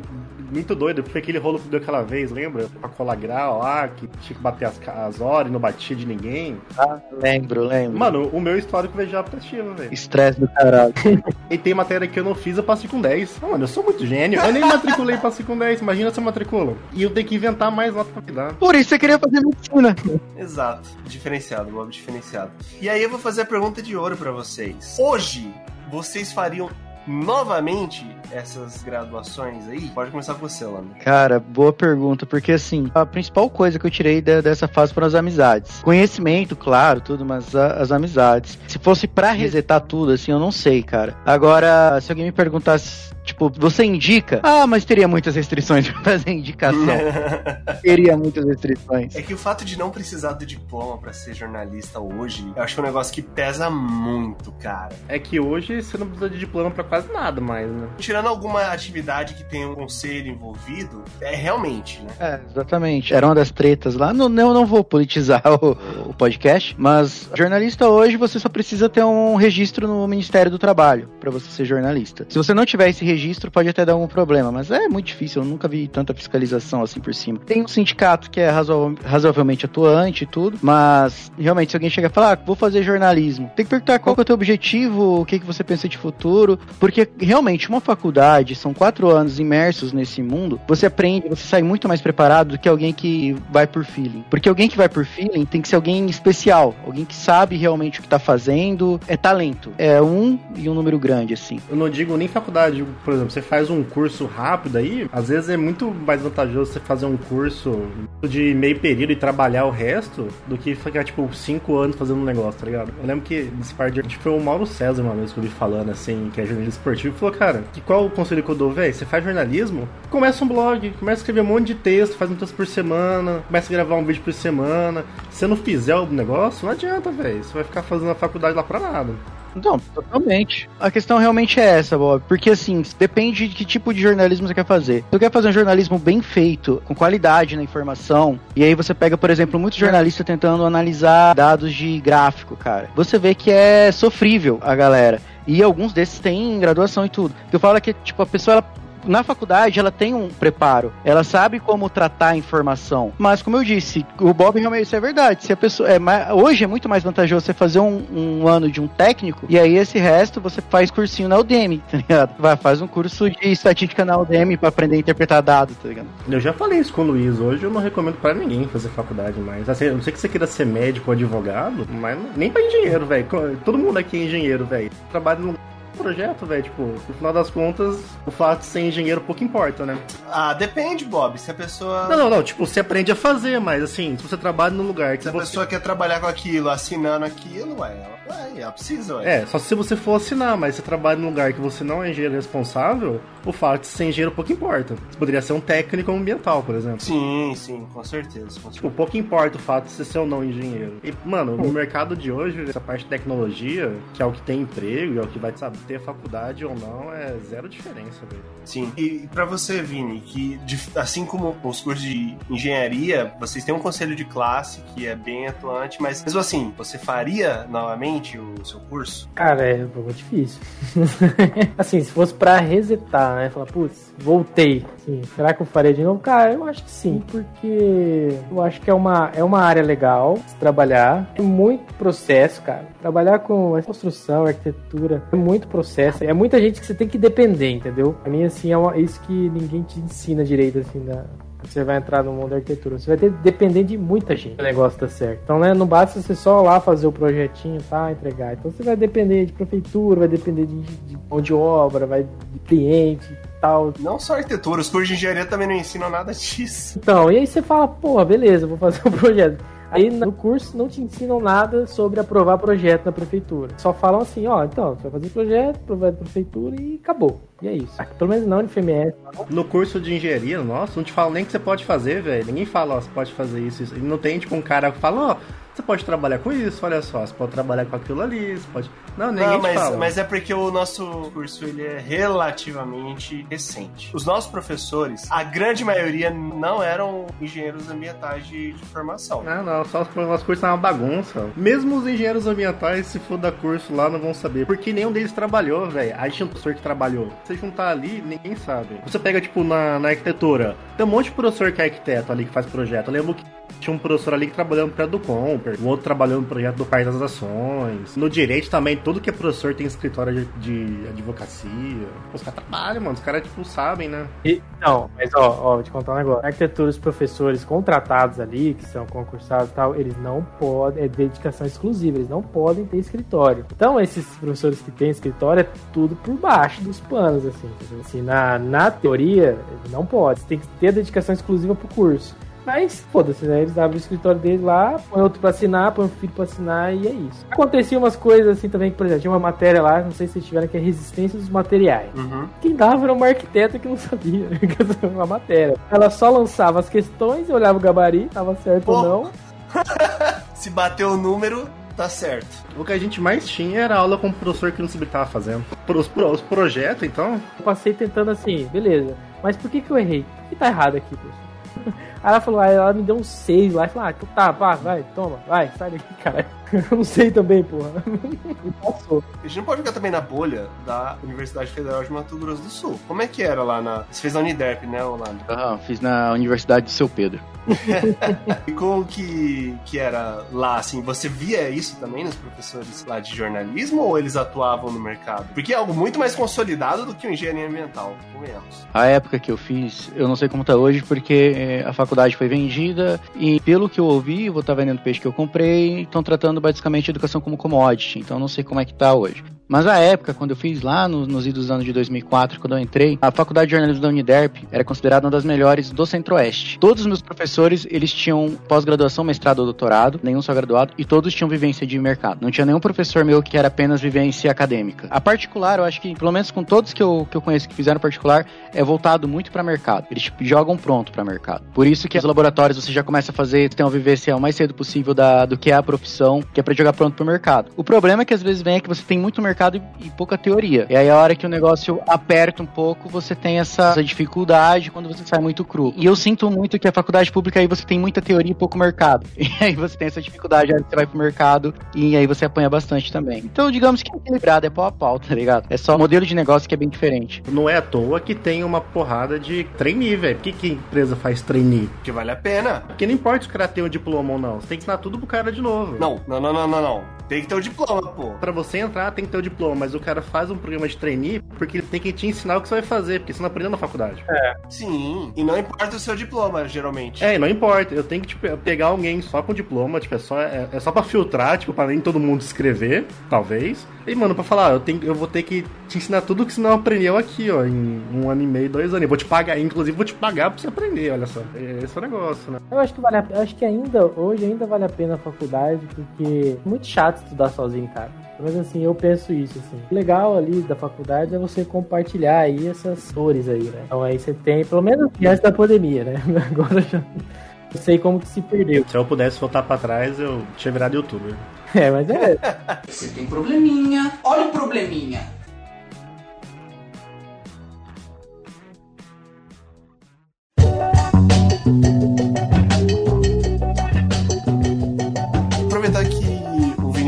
muito doido, foi aquele rolo que deu aquela vez, lembra? Pra colar grau lá, que tinha que bater as, as horas e não batia de ninguém. Ah, lembro, lembro. Mano, o meu histórico veio já aplicativo, velho. Estresse do caralho. e tem matéria que eu não fiz, eu passei com 10. Ah, mano, eu sou muito gênio. Eu nem matriculei passei com 10. Imagina se eu matriculo. E eu tenho que inventar mais nota pra me dar. Por isso você queria fazer medicina. Exato. Diferenciado, Bob, diferenciado. E aí eu vou fazer a pergunta de ouro pra vocês. Hoje, vocês fariam novamente essas graduações aí? Pode começar com você, Lando. Cara, boa pergunta, porque assim, a principal coisa que eu tirei de, dessa fase foram as amizades. Conhecimento, claro, tudo, mas a, as amizades. Se fosse para resetar tudo, assim, eu não sei, cara. Agora, se alguém me perguntasse Tipo, você indica? Ah, mas teria muitas restrições pra fazer indicação. teria muitas restrições. É que o fato de não precisar do diploma para ser jornalista hoje, eu acho um negócio que pesa muito, cara. É que hoje você não precisa de diploma para quase nada mais, né? Tirando alguma atividade que tenha um conselho envolvido, é realmente, né? É, exatamente. Era uma das tretas lá. Não, eu não vou politizar o, o podcast, mas jornalista hoje você só precisa ter um registro no Ministério do Trabalho para você ser jornalista. Se você não tiver esse registro pode até dar algum problema, mas é muito difícil, eu nunca vi tanta fiscalização assim por cima. Tem um sindicato que é razo razoavelmente atuante e tudo, mas realmente se alguém chegar e falar, ah, vou fazer jornalismo, tem que perguntar qual que é o teu objetivo, o que, que você pensa de futuro, porque realmente uma faculdade, são quatro anos imersos nesse mundo, você aprende, você sai muito mais preparado do que alguém que vai por feeling. Porque alguém que vai por feeling tem que ser alguém especial, alguém que sabe realmente o que tá fazendo, é talento. É um e um número grande, assim. Eu não digo nem faculdade, por exemplo, você faz um curso rápido aí, às vezes é muito mais vantajoso você fazer um curso de meio período e trabalhar o resto do que ficar, tipo, cinco anos fazendo um negócio, tá ligado? Eu lembro que nesse par de tipo, foi o Mauro César uma vez que eu vi falando, assim, que é jornalista esportivo, falou, cara, que qual o conselho que eu dou, velho? Você faz jornalismo? Começa um blog, começa a escrever um monte de texto, faz um texto por semana, começa a gravar um vídeo por semana. Se você não fizer o negócio, não adianta, velho. Você vai ficar fazendo a faculdade lá pra nada. Não, totalmente. A questão realmente é essa, Bob. Porque assim, depende de que tipo de jornalismo você quer fazer. Se você quer fazer um jornalismo bem feito, com qualidade na informação, e aí você pega, por exemplo, muitos jornalistas tentando analisar dados de gráfico, cara. Você vê que é sofrível a galera. E alguns desses têm graduação e tudo. Eu falo que, tipo, a pessoa ela na faculdade ela tem um preparo, ela sabe como tratar a informação. Mas como eu disse, o Bob realmente isso é verdade. Se a pessoa é hoje é muito mais vantajoso você fazer um, um, ano de um técnico e aí esse resto você faz cursinho na Udemy, tá ligado? Vai faz um curso de estatística na Udemy para aprender a interpretar dados, tá ligado? Eu já falei isso com o Luiz. Hoje eu não recomendo para ninguém fazer faculdade mais. Assim, eu não sei que você queira ser médico ou advogado, mas nem para engenheiro, velho. Todo mundo aqui é engenheiro, velho. Trabalha num projeto, velho. Tipo, no final das contas, o fato de ser engenheiro pouco importa, né? Ah, depende, Bob. Se a pessoa. Não, não, não. Tipo, você aprende a fazer, mas assim, se você trabalha num lugar que. Se a você... pessoa quer trabalhar com aquilo, assinando aquilo, ué, ela vai, ela precisa, ué. É, só se você for assinar, mas você trabalha num lugar que você não é engenheiro responsável, o fato de ser engenheiro pouco importa. Você poderia ser um técnico ambiental, por exemplo. Sim, sim, com certeza. Com certeza. Tipo, pouco importa o fato de você ser ou não engenheiro. E, mano, no mercado de hoje, essa parte de tecnologia, que é o que tem emprego, é o que vai, sabe, ter faculdade ou não, é zero diferença, velho. Sim. E para você, Vini, que assim como os cursos de engenharia, vocês têm um conselho de classe que é bem atuante, mas mesmo assim, você faria novamente o seu curso? Cara, é um pouco difícil. assim, se fosse para resetar, né? Falar, putz, voltei. Assim, será que eu faria de novo? Cara, eu acho que sim, porque eu acho que é uma, é uma área legal de trabalhar. É muito processo, cara. Trabalhar com construção, arquitetura, é muito processo. É muita gente que você tem que depender, entendeu? A mim, assim, é uma, isso que ninguém te ensina direito, assim, da, você vai entrar no mundo da arquitetura. Você vai ter depender de muita gente o negócio tá certo. Então, né, não basta você só lá fazer o projetinho, tá, entregar. Então, você vai depender de prefeitura, vai depender de, de mão de obra, vai de cliente tal. Não só arquitetura, os cursos de engenharia também não ensinam nada disso. Então, e aí você fala, pô, beleza, vou fazer o um projeto. Aí no curso não te ensinam nada sobre aprovar projeto na prefeitura. Só falam assim, ó, então, você vai fazer projeto, provar da prefeitura e acabou. E é isso. Aqui, pelo menos não de FMS. No curso de engenharia, nossa, não te fala nem que você pode fazer, velho. Ninguém fala, ó, você pode fazer isso, isso. E não tem, tipo, um cara que fala, ó, você pode trabalhar com isso, olha só, você pode trabalhar com aquilo ali, você pode. Não, ninguém Não, te mas, fala. mas é porque o nosso curso ele é relativamente recente. Os nossos professores, a grande maioria não eram engenheiros ambientais de, de formação. Não, não, só os os cursos são uma bagunça. Mesmo os engenheiros ambientais, se for dar curso lá, não vão saber. Porque nenhum deles trabalhou, velho. A gente tinha um professor que trabalhou. Se juntar ali, ninguém sabe. Você pega, tipo, na, na arquitetura. Tem um monte de professor que é arquiteto ali, que faz projeto. Eu lembro que tinha um professor ali que trabalhou no projeto do Comper, o outro trabalhou no projeto do Parque das Ações. No direito também, tudo que é professor tem escritório de, de advocacia. Os caras trabalham, mano. Os caras, tipo, sabem, né? E, não, mas ó, ó, vou te contar um negócio. Arquitetura, os professores contratados ali, que são concursados e tal, eles não podem, é dedicação exclusiva, eles não podem ter escritório. Então, esses professores que têm escritório é tudo por baixo dos panos, assim. assim na, na teoria, não pode. Você tem que ter dedicação exclusiva pro curso. Mas, foda-se, né? Eles abrem o escritório deles lá, põe outro pra assinar, põe um filho pra assinar e é isso. Acontecia umas coisas assim também, por exemplo, tinha uma matéria lá, não sei se vocês tiveram, que é resistência dos materiais. Uhum. Quem dava era uma arquiteta que não sabia uma matéria. Ela só lançava as questões, olhava o gabarito, tava certo ou não. Se bater o número, tá certo. O que a gente mais tinha era aula com o professor que não sabia o que tava fazendo. Os, pro- os projetos, então, Eu passei tentando assim, beleza. Mas por que que eu errei? O que tá errado aqui, professor? Aí ela falou, aí ela me deu um 6 lá e falou, ah, então tá, pá, vai, toma, vai, sai daqui, cara. Eu não sei também, porra. E passou. A gente não pode ficar também na bolha da Universidade Federal de Mato Grosso do Sul. Como é que era lá na. Você fez na Uniderp, né, Orlando? Aham, fiz na Universidade de Seu Pedro. E como que, que era lá, assim? Você via isso também nos professores lá de jornalismo ou eles atuavam no mercado? Porque é algo muito mais consolidado do que o engenharia ambiental, convenhamos. A época que eu fiz, eu não sei como tá hoje, porque eh, a faculdade foi vendida e, pelo que eu ouvi, vou estar vendendo peixe que eu comprei, estão tratando basicamente a educação como commodity, então não sei como é que tá hoje. Mas a época, quando eu fiz lá no- nos idos anos de 2004, quando eu entrei, a faculdade de jornalismo da Uniderp era considerada uma das melhores do Centro-Oeste. Todos os meus professores, eles tinham pós-graduação, mestrado ou doutorado, nenhum só graduado, e todos tinham vivência de mercado. Não tinha nenhum professor meu que era apenas vivência acadêmica. A particular, eu acho que, pelo menos com todos que eu, que eu conheço que fizeram particular, é voltado muito para mercado. Eles tipo, jogam pronto para mercado. Por isso que os laboratórios você já começa a fazer, ter uma vivência o mais cedo possível da, do que é a profissão, que é para jogar pronto pro mercado. O problema é que às vezes vem é que você tem muito mercado e, e pouca teoria. E aí a hora que o negócio aperta um pouco, você tem essa, essa dificuldade quando você sai muito cru. E eu sinto muito que a faculdade pública aí você tem muita teoria e pouco mercado. E aí você tem essa dificuldade, aí você vai pro mercado e aí você apanha bastante também. Então, digamos que é equilibrado, é pau a pau, tá ligado? É só o modelo de negócio que é bem diferente. não é à toa que tem uma porrada de trainee, velho. Por que, que empresa faz trainee? Porque vale a pena. Porque não importa se o cara tem um diploma ou não. Você tem que ensinar tudo pro cara de novo. Não, não, não, não, não, não. Tem que ter o diploma, pô. Pra você entrar, tem que ter o diploma, mas o cara faz um programa de trainee porque ele tem que te ensinar o que você vai fazer, porque você não aprendeu na faculdade. Sim. E não importa o seu diploma, geralmente. É, e não importa. Eu tenho que tipo, pegar alguém só com diploma, tipo, é só, é, é só pra filtrar, tipo, pra nem todo mundo escrever, talvez. E, mano, pra falar, eu, tenho, eu vou ter que te ensinar tudo que você não aprendeu aqui, ó, em um ano e meio, dois anos. Eu vou te pagar, inclusive vou te pagar pra você aprender, olha só. Esse é o negócio, né? Eu acho que vale a, eu acho que ainda, hoje ainda vale a pena a faculdade, porque é muito chato estudar sozinho, cara. Mas assim, eu penso isso, assim. O legal ali da faculdade é você compartilhar aí essas dores aí, né? Então aí você tem, pelo menos antes da pandemia, né? Agora já não sei como que se perdeu. Se eu pudesse voltar pra trás, eu tinha virado youtuber. É, mas é. Você tem probleminha. Olha o probleminha.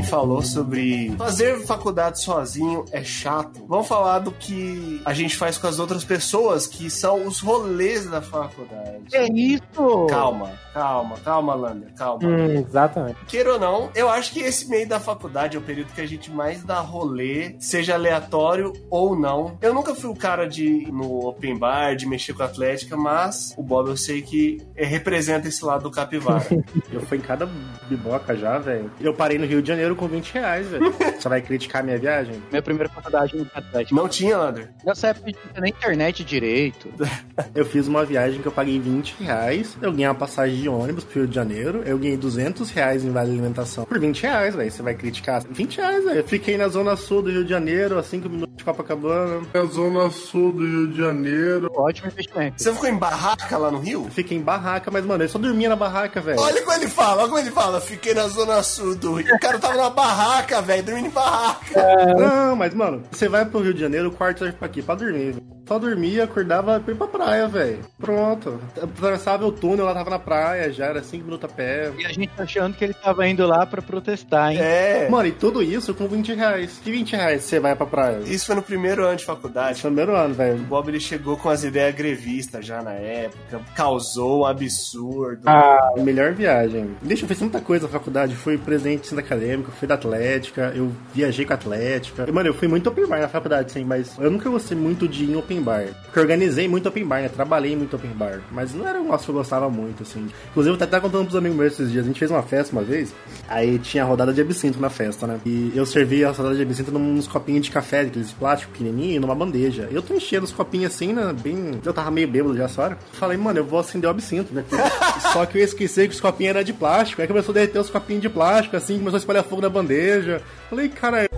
Falou sobre fazer faculdade sozinho é chato. Vamos falar do que a gente faz com as outras pessoas, que são os rolês da faculdade. É isso! Calma, calma, calma, Lander, calma. Hum, exatamente. Queira ou não, eu acho que esse meio da faculdade é o período que a gente mais dá rolê, seja aleatório ou não. Eu nunca fui o cara de ir no open bar, de mexer com a atlética, mas o Bob eu sei que é, representa esse lado do capivara. Eu fui em cada biboca já, velho. Eu parei no Rio de Janeiro com 20 20 reais, velho. Você vai criticar a minha viagem? Minha primeira faculdade no Atlético. Não tinha, Lander? Nessa época não tinha nem internet direito. Eu fiz uma viagem que eu paguei 20 reais, eu ganhei uma passagem de ônibus pro Rio de Janeiro, eu ganhei 200 reais em vale alimentação por 20 reais, velho. Você vai criticar? 20 reais, velho. Eu fiquei na zona sul do Rio de Janeiro, a 5 minutos de Copacabana. É a zona sul do Rio de Janeiro. Ótimo investimento. Você ficou em barraca lá no Rio? Eu fiquei em barraca, mas, mano, eu só dormia na barraca, velho. Olha como ele fala, olha como ele fala. Fiquei na zona sul do Rio. O cara tava na barraca, velho, dormindo em barraca. Não, mas, mano, você vai pro Rio de Janeiro, o quarto serve pra quê? Pra dormir, velho. Só dormia, acordava pra ir pra praia, velho. Pronto. Atravessava o túnel, lá tava na praia, já era 5 minutos a pé. E a gente achando que ele tava indo lá pra protestar, hein? É. Mano, e tudo isso com 20 reais. Que 20 reais você vai pra praia? Isso foi no primeiro ano de faculdade. Primeiro ano, O velho. Bob ele chegou com as ideias grevistas já na época, causou um absurdo. Ah, melhor viagem. Deixa eu fiz muita coisa na faculdade. Fui presidente do centro acadêmico, fui da Atlética, eu viajei com a Atlética. E, mano, eu fui muito open na faculdade, sim, mas eu nunca gostei muito de ir em open bar. Porque organizei muito open bar, né? Trabalhei muito open bar. Mas não era um negócio que eu gostava muito, assim. Inclusive, eu até contando pros amigos meus esses dias. A gente fez uma festa uma vez, aí tinha rodada de absinto na festa, né? E eu servi a rodada de absinto nos copinhos de café, aqueles de plástico pequenininho, numa bandeja. Eu tô enchendo os copinhos assim, né? Bem. Eu tava meio bêbado já essa hora. Falei, mano, eu vou acender o absinto, né? Só que eu esqueci que os copinhos eram de plástico. Aí começou a derreter os copinhos de plástico, assim, começou a espalhar fogo na bandeja. Falei, cara.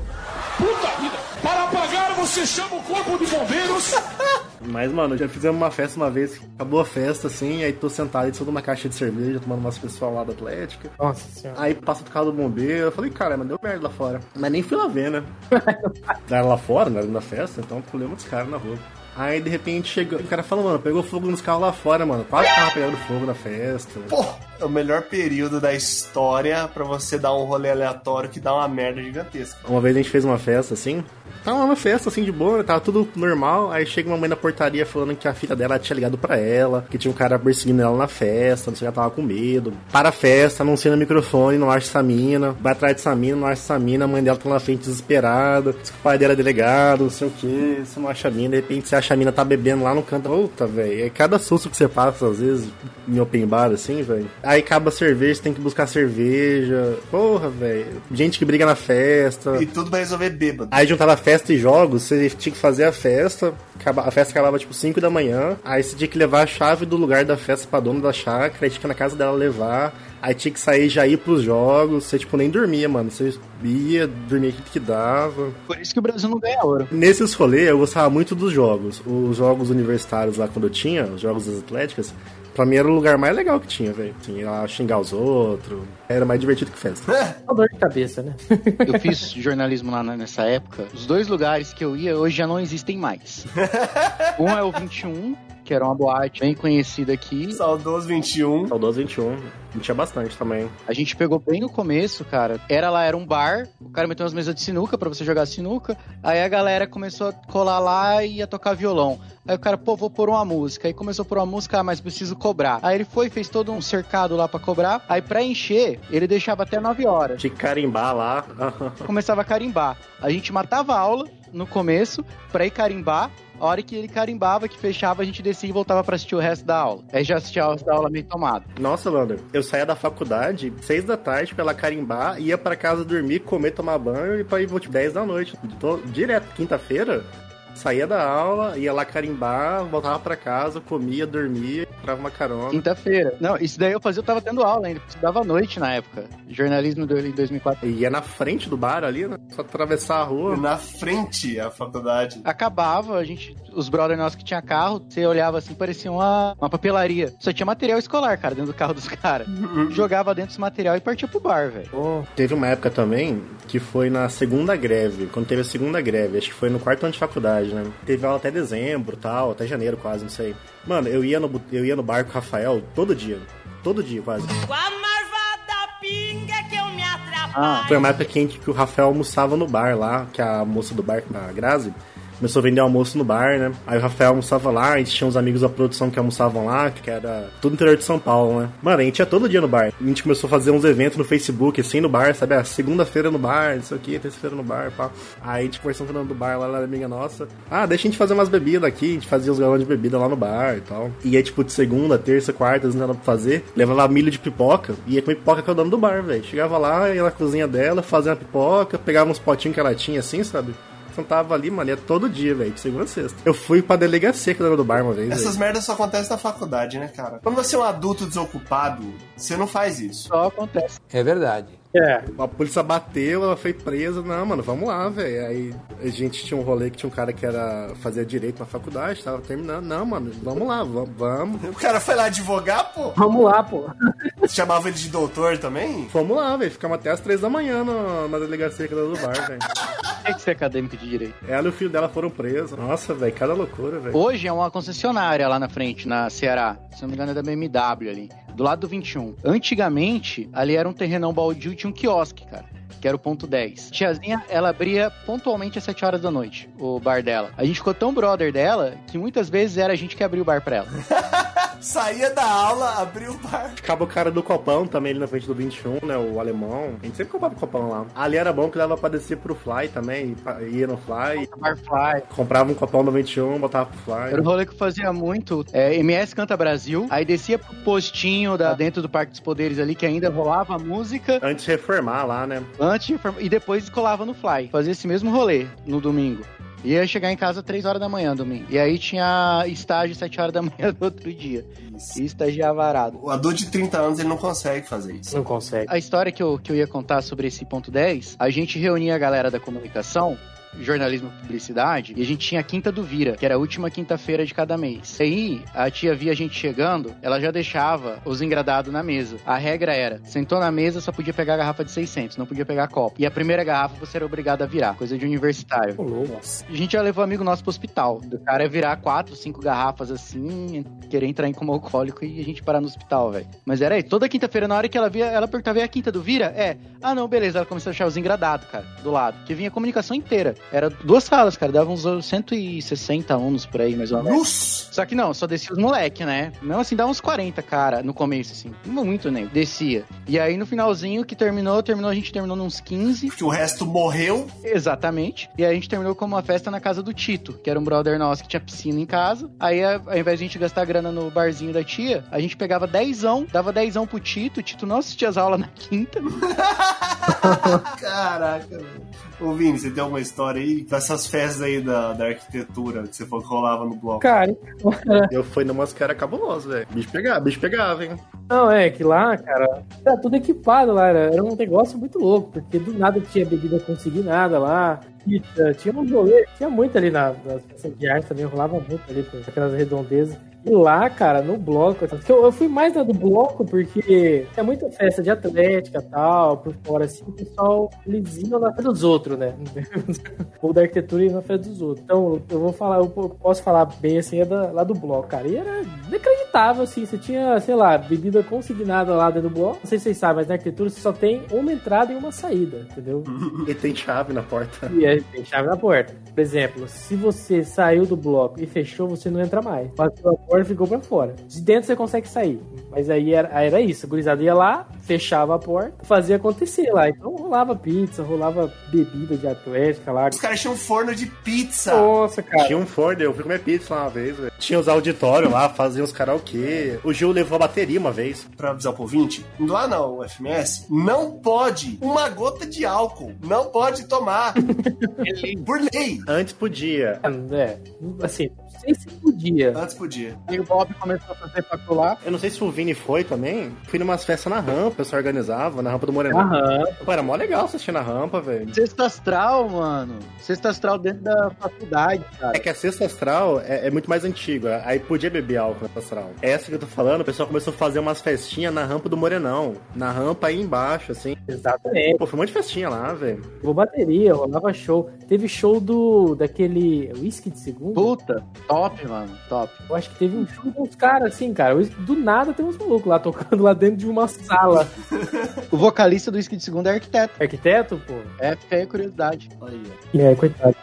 Puta! Para apagar, você chama o corpo de bombeiros! Mas, mano, já fizemos uma festa uma vez, acabou a festa, assim, aí tô sentado em cima de uma caixa de cerveja, tomando umas pessoal lá da Atlética. Nossa senhora. Aí passa do carro do bombeiro, eu falei, cara, mas deu merda lá fora. Mas nem fui lá ver, né? Era lá fora, né? Na festa, então pulei muitos caras na rua. Aí de repente chegou. O cara falou, mano, pegou fogo nos carros lá fora, mano. Quase carro pegando fogo na festa. Pô, é o melhor período da história pra você dar um rolê aleatório que dá uma merda gigantesca. Uma vez a gente fez uma festa assim. Tava uma festa assim de boa, tava tudo normal. Aí chega uma mãe na portaria falando que a filha dela tinha ligado pra ela, que tinha um cara perseguindo ela na festa, não sei, ela tava com medo. Para a festa, anuncia no microfone, não acha essa mina. Vai atrás dessa mina, não acha essa mina. A mãe dela tá na frente desesperada. Diz que o pai dela é delegado, não sei o que. Você não acha a mina, de repente você acha a mina tá bebendo lá no canto. Puta, velho. É cada susto que você passa, às vezes, em open bar, assim, velho. Aí acaba a cerveja, você tem que buscar cerveja. Porra, velho. Gente que briga na festa. E tudo vai resolver bêbado. Aí juntava festa e jogos, você tinha que fazer a festa. A festa acabava tipo 5 da manhã. Aí você tinha que levar a chave do lugar da festa pra dona da chácara. Aí tinha que ir na casa dela levar. Aí tinha que sair e já ir pros jogos. Você tipo nem dormia, mano. Você ia, dormia o que que dava. Por isso que o Brasil não ganha ouro. Nesses rolês eu gostava muito dos jogos. Os jogos universitários lá quando eu tinha, os jogos das atléticas. Pra mim era o lugar mais legal que tinha, velho. Ia lá xingar os outros. Era mais divertido que festa. Uma dor de cabeça, né? Eu fiz jornalismo lá nessa época. Os dois lugares que eu ia hoje já não existem mais. Um é o 21, que era uma boate bem conhecida aqui. Saudoso 21. Saudoso 21. Tinha bastante também. A gente pegou bem no começo, cara. Era lá, era um bar. O cara meteu umas mesas de sinuca pra você jogar sinuca. Aí a galera começou a colar lá e ia tocar violão. Aí o cara, pô, vou pôr uma música. Aí começou a pôr uma música, ah, mas preciso cobrar. Aí ele foi, fez todo um cercado lá pra cobrar. Aí pra encher, ele deixava até 9 horas. Tinha que carimbar lá. Começava a carimbar. A gente matava a aula no começo pra ir carimbar. A hora que ele carimbava, que fechava, a gente descia e voltava pra assistir o resto da aula. Aí já assistia resto da aula meio tomado. Nossa, Lander, eu saía da faculdade, seis da tarde, pra ela carimbar, ia pra casa dormir, comer, tomar banho e pra ir tipo, 10 da noite. Tô direto, quinta-feira, saía da aula, ia lá carimbar, voltava pra casa, comia, dormia, trava uma carona. Quinta-feira. Não, isso daí eu fazia, eu tava tendo aula ainda, estudava à noite na época. Jornalismo em 2004. E ia na frente do bar ali, né? Só atravessar a rua. Na frente a faculdade. Acabava, a gente, os brothers nossos que tinha carro, você olhava assim, parecia uma, uma papelaria. Só tinha material escolar, cara, dentro do carro dos caras. Jogava dentro desse material e partia pro bar, velho. Teve uma época também que foi na segunda greve, quando teve a segunda greve, acho que foi no quarto ano de faculdade, né? Teve aula até dezembro tal, até janeiro quase, não sei. Mano, eu ia no, eu ia no bar com o Rafael todo dia. Todo dia, quase. Com a marvada pinga que eu me atrapalho. Ah, foi uma época que, que o Rafael almoçava no bar lá, que a moça do bar, a Grazi, começou a vender almoço no bar, né? Aí o Rafael almoçava lá, a gente tinha uns amigos da produção que almoçavam lá, que era tudo interior de São Paulo, né? Mano, a gente ia todo dia no bar. A gente começou a fazer uns eventos no Facebook, assim, no bar, sabe? Ah, segunda-feira no bar, isso aqui, terça-feira no bar, pá. Aí a gente conversando do bar lá, ela era amiga nossa. Ah, deixa a gente fazer umas bebidas aqui, a gente fazia os galões de bebida lá no bar e tal. E aí, tipo, de segunda, terça, quarta, não dava pra fazer. Levava milho de pipoca, e ia comer pipoca com o dono do bar, velho. Chegava lá, ia na cozinha dela, fazia uma pipoca, pegava uns potinhos que ela tinha assim, sabe? Sentava ali, mano, ia todo dia, velho, de segunda a sexta. Eu fui pra delegacia que era do bar uma vez. Essas véio. merdas só acontecem na faculdade, né, cara? Quando você é um adulto desocupado, você não faz isso. Só acontece. É verdade. É. A polícia bateu, ela foi presa. Não, mano, vamos lá, velho. Aí a gente tinha um rolê que tinha um cara que era fazia direito na faculdade, tava terminando. Não, mano, vamos lá, vamos. vamos. O cara foi lá advogar, pô? Vamos lá, pô. Você chamava ele de doutor também? Vamos lá, velho. Ficamos até as três da manhã no, na delegacia que era do bar, velho. Tem que ser acadêmico de direito. Ela e o filho dela foram presos. Nossa, velho, cada loucura, velho. Hoje é uma concessionária lá na frente, na Ceará. Se não me engano, é da BMW ali. Do lado do 21. Antigamente, ali era um terrenão baldio e tinha um quiosque, cara. Que era o ponto 10. Tiazinha, ela abria pontualmente às 7 horas da noite, o bar dela. A gente ficou tão brother dela que muitas vezes era a gente que abria o bar pra ela. Saía da aula, abria o bar. Ficava o cara do copão também ali na frente do 21, né? O alemão. A gente sempre comprava o copão lá. Ali era bom que dava pra descer pro Fly também. Ia no Fly. Bar Fly. Comprava um copão do 21, botava pro Fly. Era um rolê que eu fazia muito. É, MS Canta Brasil. Aí descia pro postinho da, dentro do Parque dos Poderes ali, que ainda rolava música. Antes de reformar lá, né? Antes de reformar. E depois colava no Fly. Fazia esse mesmo rolê no domingo. Ia chegar em casa 3 horas da manhã domingo. E aí tinha estágio 7 horas da manhã do outro dia. E estagiar varado. O adulto de 30 anos ele não consegue fazer isso. Não consegue. A história que eu, que eu ia contar sobre esse ponto 10, a gente reunia a galera da comunicação jornalismo e publicidade, e a gente tinha a Quinta do Vira, que era a última quinta-feira de cada mês. E aí, a tia via a gente chegando, ela já deixava os engradados na mesa. A regra era, sentou na mesa, só podia pegar a garrafa de 600, não podia pegar copo. E a primeira garrafa você era obrigado a virar, coisa de universitário. Nossa. A gente já levou um amigo nosso pro hospital. Do cara virar quatro, cinco garrafas assim, querer entrar em coma alcoólico e a gente parar no hospital, velho. Mas era aí, toda quinta-feira, na hora que ela via, ela perguntava, e a quinta do Vira? É. Ah, não, beleza. Ela começou a achar os engradados, cara, do lado. Que vinha a comunicação inteira. Era duas salas, cara. Dava uns 160 alunos por aí, mais ou menos. Nossa! Só que não, só descia os moleque, né? Mesmo assim, dava uns 40, cara, no começo, assim. Não muito, nem. Descia. E aí, no finalzinho, que terminou, terminou, a gente terminou nos 15. Que o resto morreu. Exatamente. E aí a gente terminou com uma festa na casa do Tito, que era um brother nosso que tinha piscina em casa. Aí, ao invés de a gente gastar grana no barzinho da tia, a gente pegava dezão, dava dezão pro Tito, o Tito não assistia as aulas na quinta. Caraca, velho. Ô, Vini, você tem alguma história aí? Dessas festas aí da, da arquitetura que você falou que rolava no bloco. Cara, Eu fui numas que era cabuloso, velho. Bicho pegava, bicho pegava, hein? não, é que lá, cara, era tudo equipado lá, era, era um negócio muito louco, porque do nada tinha bebida consignada lá, tinha um rolê, tinha muito ali na, nas festas de arte também, rolava muito ali, com aquelas redondezas. Lá, cara, no bloco, assim, eu, eu fui mais na do bloco porque é muita festa de atlética e tal, por fora, assim, o pessoal, eles iam na frente dos outros, né? Ou da arquitetura e na frente dos outros. Então, eu vou falar, eu posso falar bem assim, é da, lá do bloco, cara. E era inacreditável, assim, você tinha, sei lá, bebida consignada lá dentro do bloco. Não sei se vocês sabem, mas na arquitetura você só tem uma entrada e uma saída, entendeu? E tem chave na porta. E aí tem chave na porta. Por exemplo, se você saiu do bloco e fechou, você não entra mais. Bateu a porta ficou pra fora. De dentro você consegue sair. Mas aí era, era isso. A gurizada ia lá, fechava a porta, fazia acontecer lá. Então rolava pizza, rolava bebida de atlética lá. Os caras tinham um forno de pizza. Nossa, cara. Tinha um Ford, eu fui comer pizza lá uma vez, velho. Tinha os auditórios lá, faziam os karaokê. O Gil levou a bateria uma vez. Pra avisar pro ouvinte, lá na UFMS, não pode uma gota de álcool. Não pode tomar. Por lei. Antes podia. É, assim, não sei se podia. Antes podia. E o Bob começou a fazer facular. Eu não sei se o Vini foi também. Fui numas festas na rampa, o pessoal organizava, na rampa do Morenão. Aham. Pô, era mó legal assistir na rampa, velho. Sexta astral, mano. Sexta astral dentro da faculdade, cara. É que a sexta astral é, é muito mais antiga. Aí podia beber álcool na sexta astral. Essa que eu tô falando, o pessoal começou a fazer umas festinhas na rampa do Morenão. Na rampa aí embaixo, assim. Exatamente. Pô, foi um monte de festinha lá, velho. Rolou bateria, rolava show. Teve show do daquele whisky de segundo. Puta, top, mano, top. Eu acho que teve um show com uns caras assim, cara. Do nada tem uns malucos lá tocando lá dentro de uma sala. O vocalista do Whisky de Segunda é arquiteto. Arquiteto, pô? É, fica aí a curiosidade. Aí, É, coitado.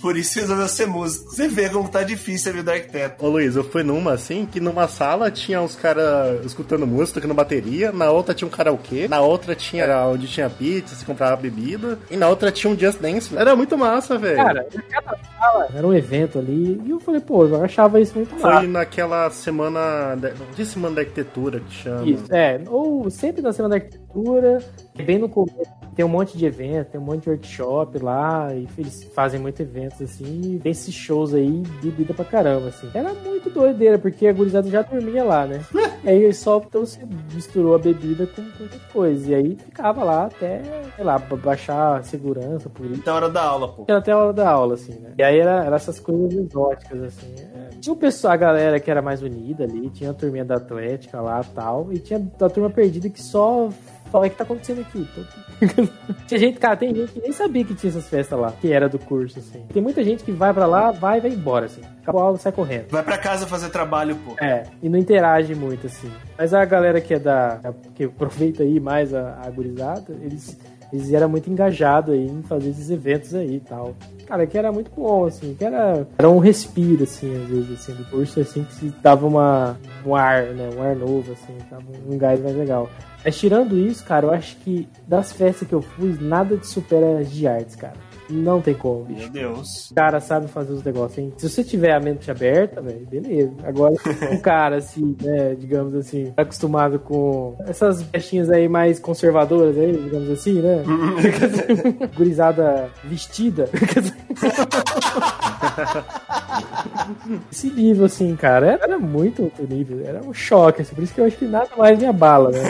Por isso resolveu ser músico. Você vê como tá difícil a vida do arquiteto. Ô Luiz, eu fui numa assim, que numa sala tinha uns caras escutando música, tocando bateria, na outra tinha um karaokê, na outra tinha era onde tinha pizza, se comprava bebida, e na outra tinha um Just Dance. Era muito massa, velho. Cara, cada sala era um evento ali, e eu falei, pô, eu achava isso muito Foi massa. naquela semana. De... Semana da arquitetura que chama. Isso, é, ou sempre na Semana da Arquitetura, bem no começo, tem um monte de evento, tem um monte de workshop lá, e eles fazem muitos eventos assim, e tem esses shows aí, bebida pra caramba, assim. Era muito doideira, porque a gurizada já dormia lá, né? e aí só então você misturou a bebida com outra coisa, e aí ficava lá até, sei lá, ba- baixar a segurança, por isso. Até a hora da aula, pô. Era até a hora da aula, assim, né? E aí era, era essas coisas exóticas, assim. É, Tinha o pessoal, a galera que era mais unida ali, tinha a turminha da Atlética lá e tal, e tinha a turma perdida que só fala o que tá acontecendo aqui. Tinha gente, cara, tem gente que nem sabia que tinha essas festas lá, que era do curso, assim. Tem muita gente que vai pra lá, vai e vai embora, assim. Acabou a aula, sai correndo. Vai pra casa fazer trabalho, pô. É, e não interage muito, assim. Mas a galera que é da. que aproveita aí mais a, a gurizada, eles, eles eram muito engajados aí em fazer esses eventos aí e tal. Cara, que era muito bom, assim, que era, era um respiro, assim, às vezes, assim, do curso, assim, que se dava uma, um ar, né, um ar novo, assim, dava um gás mais legal. Mas tirando isso, cara, eu acho que das festas que eu fui, nada te supera as de artes, cara. Não tem como, bicho. Meu Deus. O cara sabe fazer os negócios, hein? Se você tiver a mente aberta, velho, beleza. Agora, um cara, assim, né, digamos assim, acostumado com essas festinhas aí mais conservadoras aí, digamos assim, né? Gurizada vestida. Esse nível, assim, cara, era muito outro nível. Era um choque, assim. Por isso que eu acho que nada mais me abala, né?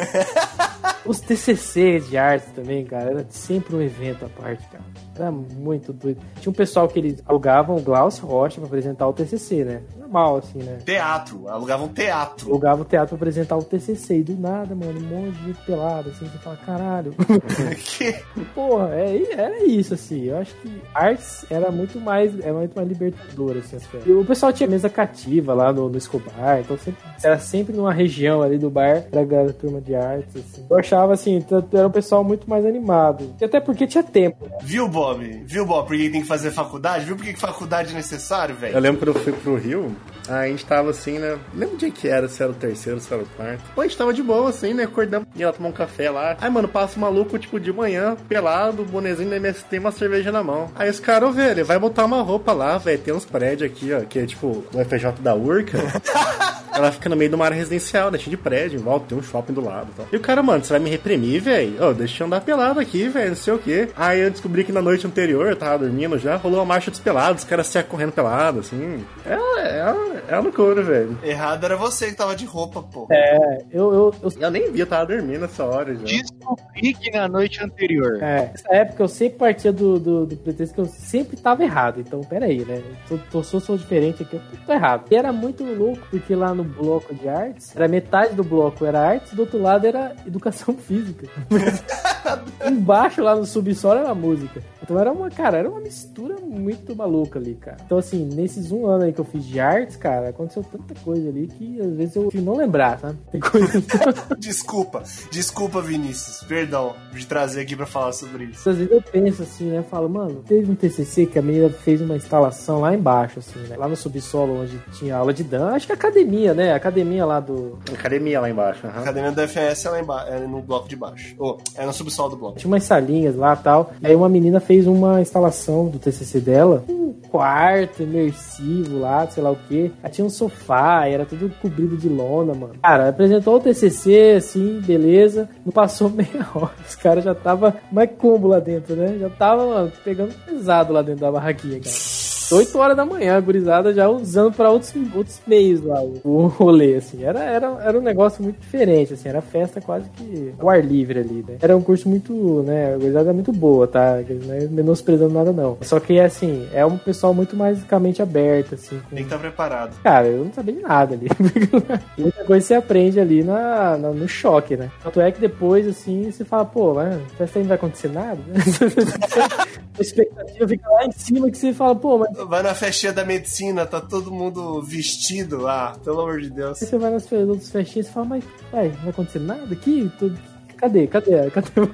Os TCC de arte também, cara, era sempre um evento à parte, cara. Era muito doido. Tinha um pessoal que eles alugavam o Glaucio Rocha pra apresentar o TCC, né? Normal, assim, né? Teatro. Alugavam teatro. Alugava o teatro pra apresentar o TCC. E do nada, mano, um monte de gente pelado, assim. Você fala, caralho. que? Porra, é, era isso, assim. Eu acho que artes era muito mais, era muito mais libertadora, assim, as. E o pessoal tinha mesa cativa lá no, no Escobar, então sempre, era sempre numa região ali do bar pra galera turma de artes, assim. Eu achava, assim, era um pessoal muito mais animado. E até porque tinha tempo, né? Viu, Bob? Viu, Bob? Por que tem que fazer faculdade? Viu por que que faculdade é necessário, velho? Eu lembro quando eu fui pro Rio, a gente tava assim, né? Lembro o dia que era, se era o terceiro, se era o quarto. Pô, a gente tava de boa, assim, né? Acordamos, ia lá tomar um café lá. Aí, mano, passa um maluco, tipo, de manhã, pelado, bonezinho da MST, uma cerveja na mão. Aí os caras, velho, vai botar uma roupa lá, velho. Tem uns prédios aqui, ó, que é tipo o FJ da Urca. Ela fica no meio de uma área residencial, né? Cheio de prédio, em volta, tem um shopping do lado e tal. E o cara, mano, você vai me reprimir, velho? Ô, deixa eu andar pelado aqui, velho, não sei o quê. Aí eu descobri que na noite anterior, eu tava dormindo já, rolou uma marcha dos pelados, os caras saíam correndo pelado, assim. É, é, é uma loucura, velho. Errado era você que tava de roupa, pô. É, eu, eu, eu, Eu nem vi, eu tava dormindo nessa hora já. Descobri que na noite anterior. É, nessa época eu sempre partia do, do, do pretexto que eu sempre tava errado. Então, peraí, né? Eu tô, sou, sou diferente aqui, eu tô, tô errado. E era muito louco, porque lá no bloco de artes, era metade do bloco era artes, do outro lado era educação física. Embaixo, lá no subsolo, era música. Então era uma, cara, era uma mistura muito maluca ali, cara. Então, assim, nesses um ano aí que eu fiz de artes, cara, aconteceu tanta coisa ali que às vezes eu não lembrar, sabe? Tem coisa. Desculpa, desculpa, Vinícius. Perdão de trazer aqui pra falar sobre isso. Às vezes eu penso assim, né? Eu falo, mano, teve um TCC que a menina fez uma instalação lá embaixo, assim, né? Lá no subsolo, onde tinha aula de dança. Acho que a academia, né? A academia lá do. Academia lá embaixo, A aham. academia da FS é lá embaixo, é no bloco de baixo. Ou, é no subsolo do bloco. Tinha umas salinhas lá e tal. Aí uma menina fez uma instalação do TCC dela. Um quarto imersivo lá, sei lá o que. Aí tinha um sofá, era tudo cobrido de lona, mano. Cara, apresentou o TCC, assim, beleza. Não passou meia hora. Os caras já tava mais combo lá dentro, né? Já tava, mano, pegando pesado lá dentro da barraquinha, cara. 8 horas da manhã, a gurizada já usando pra outros, outros meios lá o, o rolê, assim. Era, era, era um negócio muito diferente, assim. Era festa quase que ao ar livre ali, né? Era um curso muito, né? A gurizada muito boa, tá? Não é menosprezando nada, não. Só que, assim, é um pessoal muito mais com a mente aberta, assim. com- Tem que estar preparado. Cara, eu não sabia de nada ali. Muita coisa você aprende ali na, na- no choque, né? Tanto é que depois, assim, você fala, pô, mas festa não vai acontecer nada, a expectativa fica lá em cima que você fala, pô, mas Vai na festinha da medicina, tá todo mundo vestido. Ah, pelo amor de Deus. Aí você vai nas outras festinhas e fala, mas ué, não vai acontecer nada aqui? Tudo... Cadê? Cadê? Cadê, o-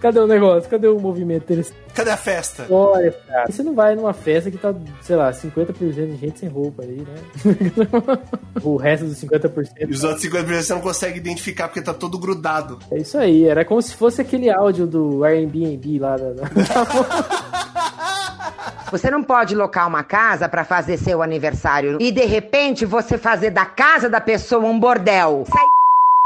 cadê o negócio? Cadê o movimento interessante? Cadê a festa? Olha, cara. Você não vai numa festa que tá, sei lá, 50% de gente sem roupa aí, né? o resto dos 50%. E os outros 50% você não consegue identificar porque tá todo grudado. É isso aí, era como se fosse aquele áudio do Airbnb lá da. Você não pode locar uma casa pra fazer seu aniversário e de repente você fazer da casa da pessoa um bordel. Sai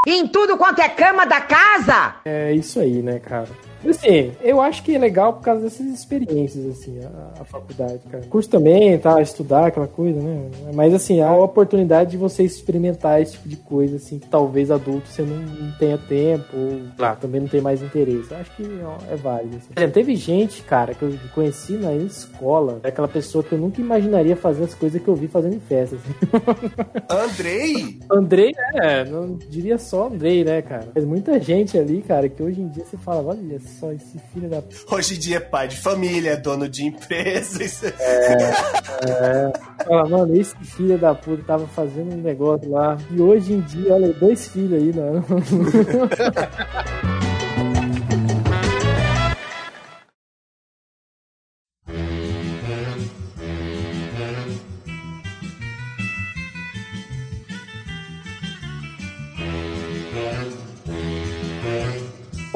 em tudo quanto é cama da casa. É isso aí, né, cara? Assim, eu acho que é legal por causa dessas experiências, assim, a, a faculdade, cara. Curso também, tá, estudar, aquela coisa, né? Mas, assim, a oportunidade de você experimentar esse tipo de coisa, assim, que talvez adulto você não, não tenha tempo, ou lá, também não tem mais interesse. Eu acho que ó, é válido, assim. Por exemplo, teve gente, cara, que eu conheci na escola, é aquela pessoa que eu nunca imaginaria fazer as coisas que eu vi fazendo em festa, assim. Andrei? Andrei, é, não diria só Andrei, né, cara? Mas muita gente ali, cara, que hoje em dia você fala, olha só esse filho da. Hoje em dia é pai de família, é dono de empresa. Isso... É. Fala, mano, esse filho da puta tava fazendo um negócio lá. E hoje em dia, olha, dois filhos aí, né?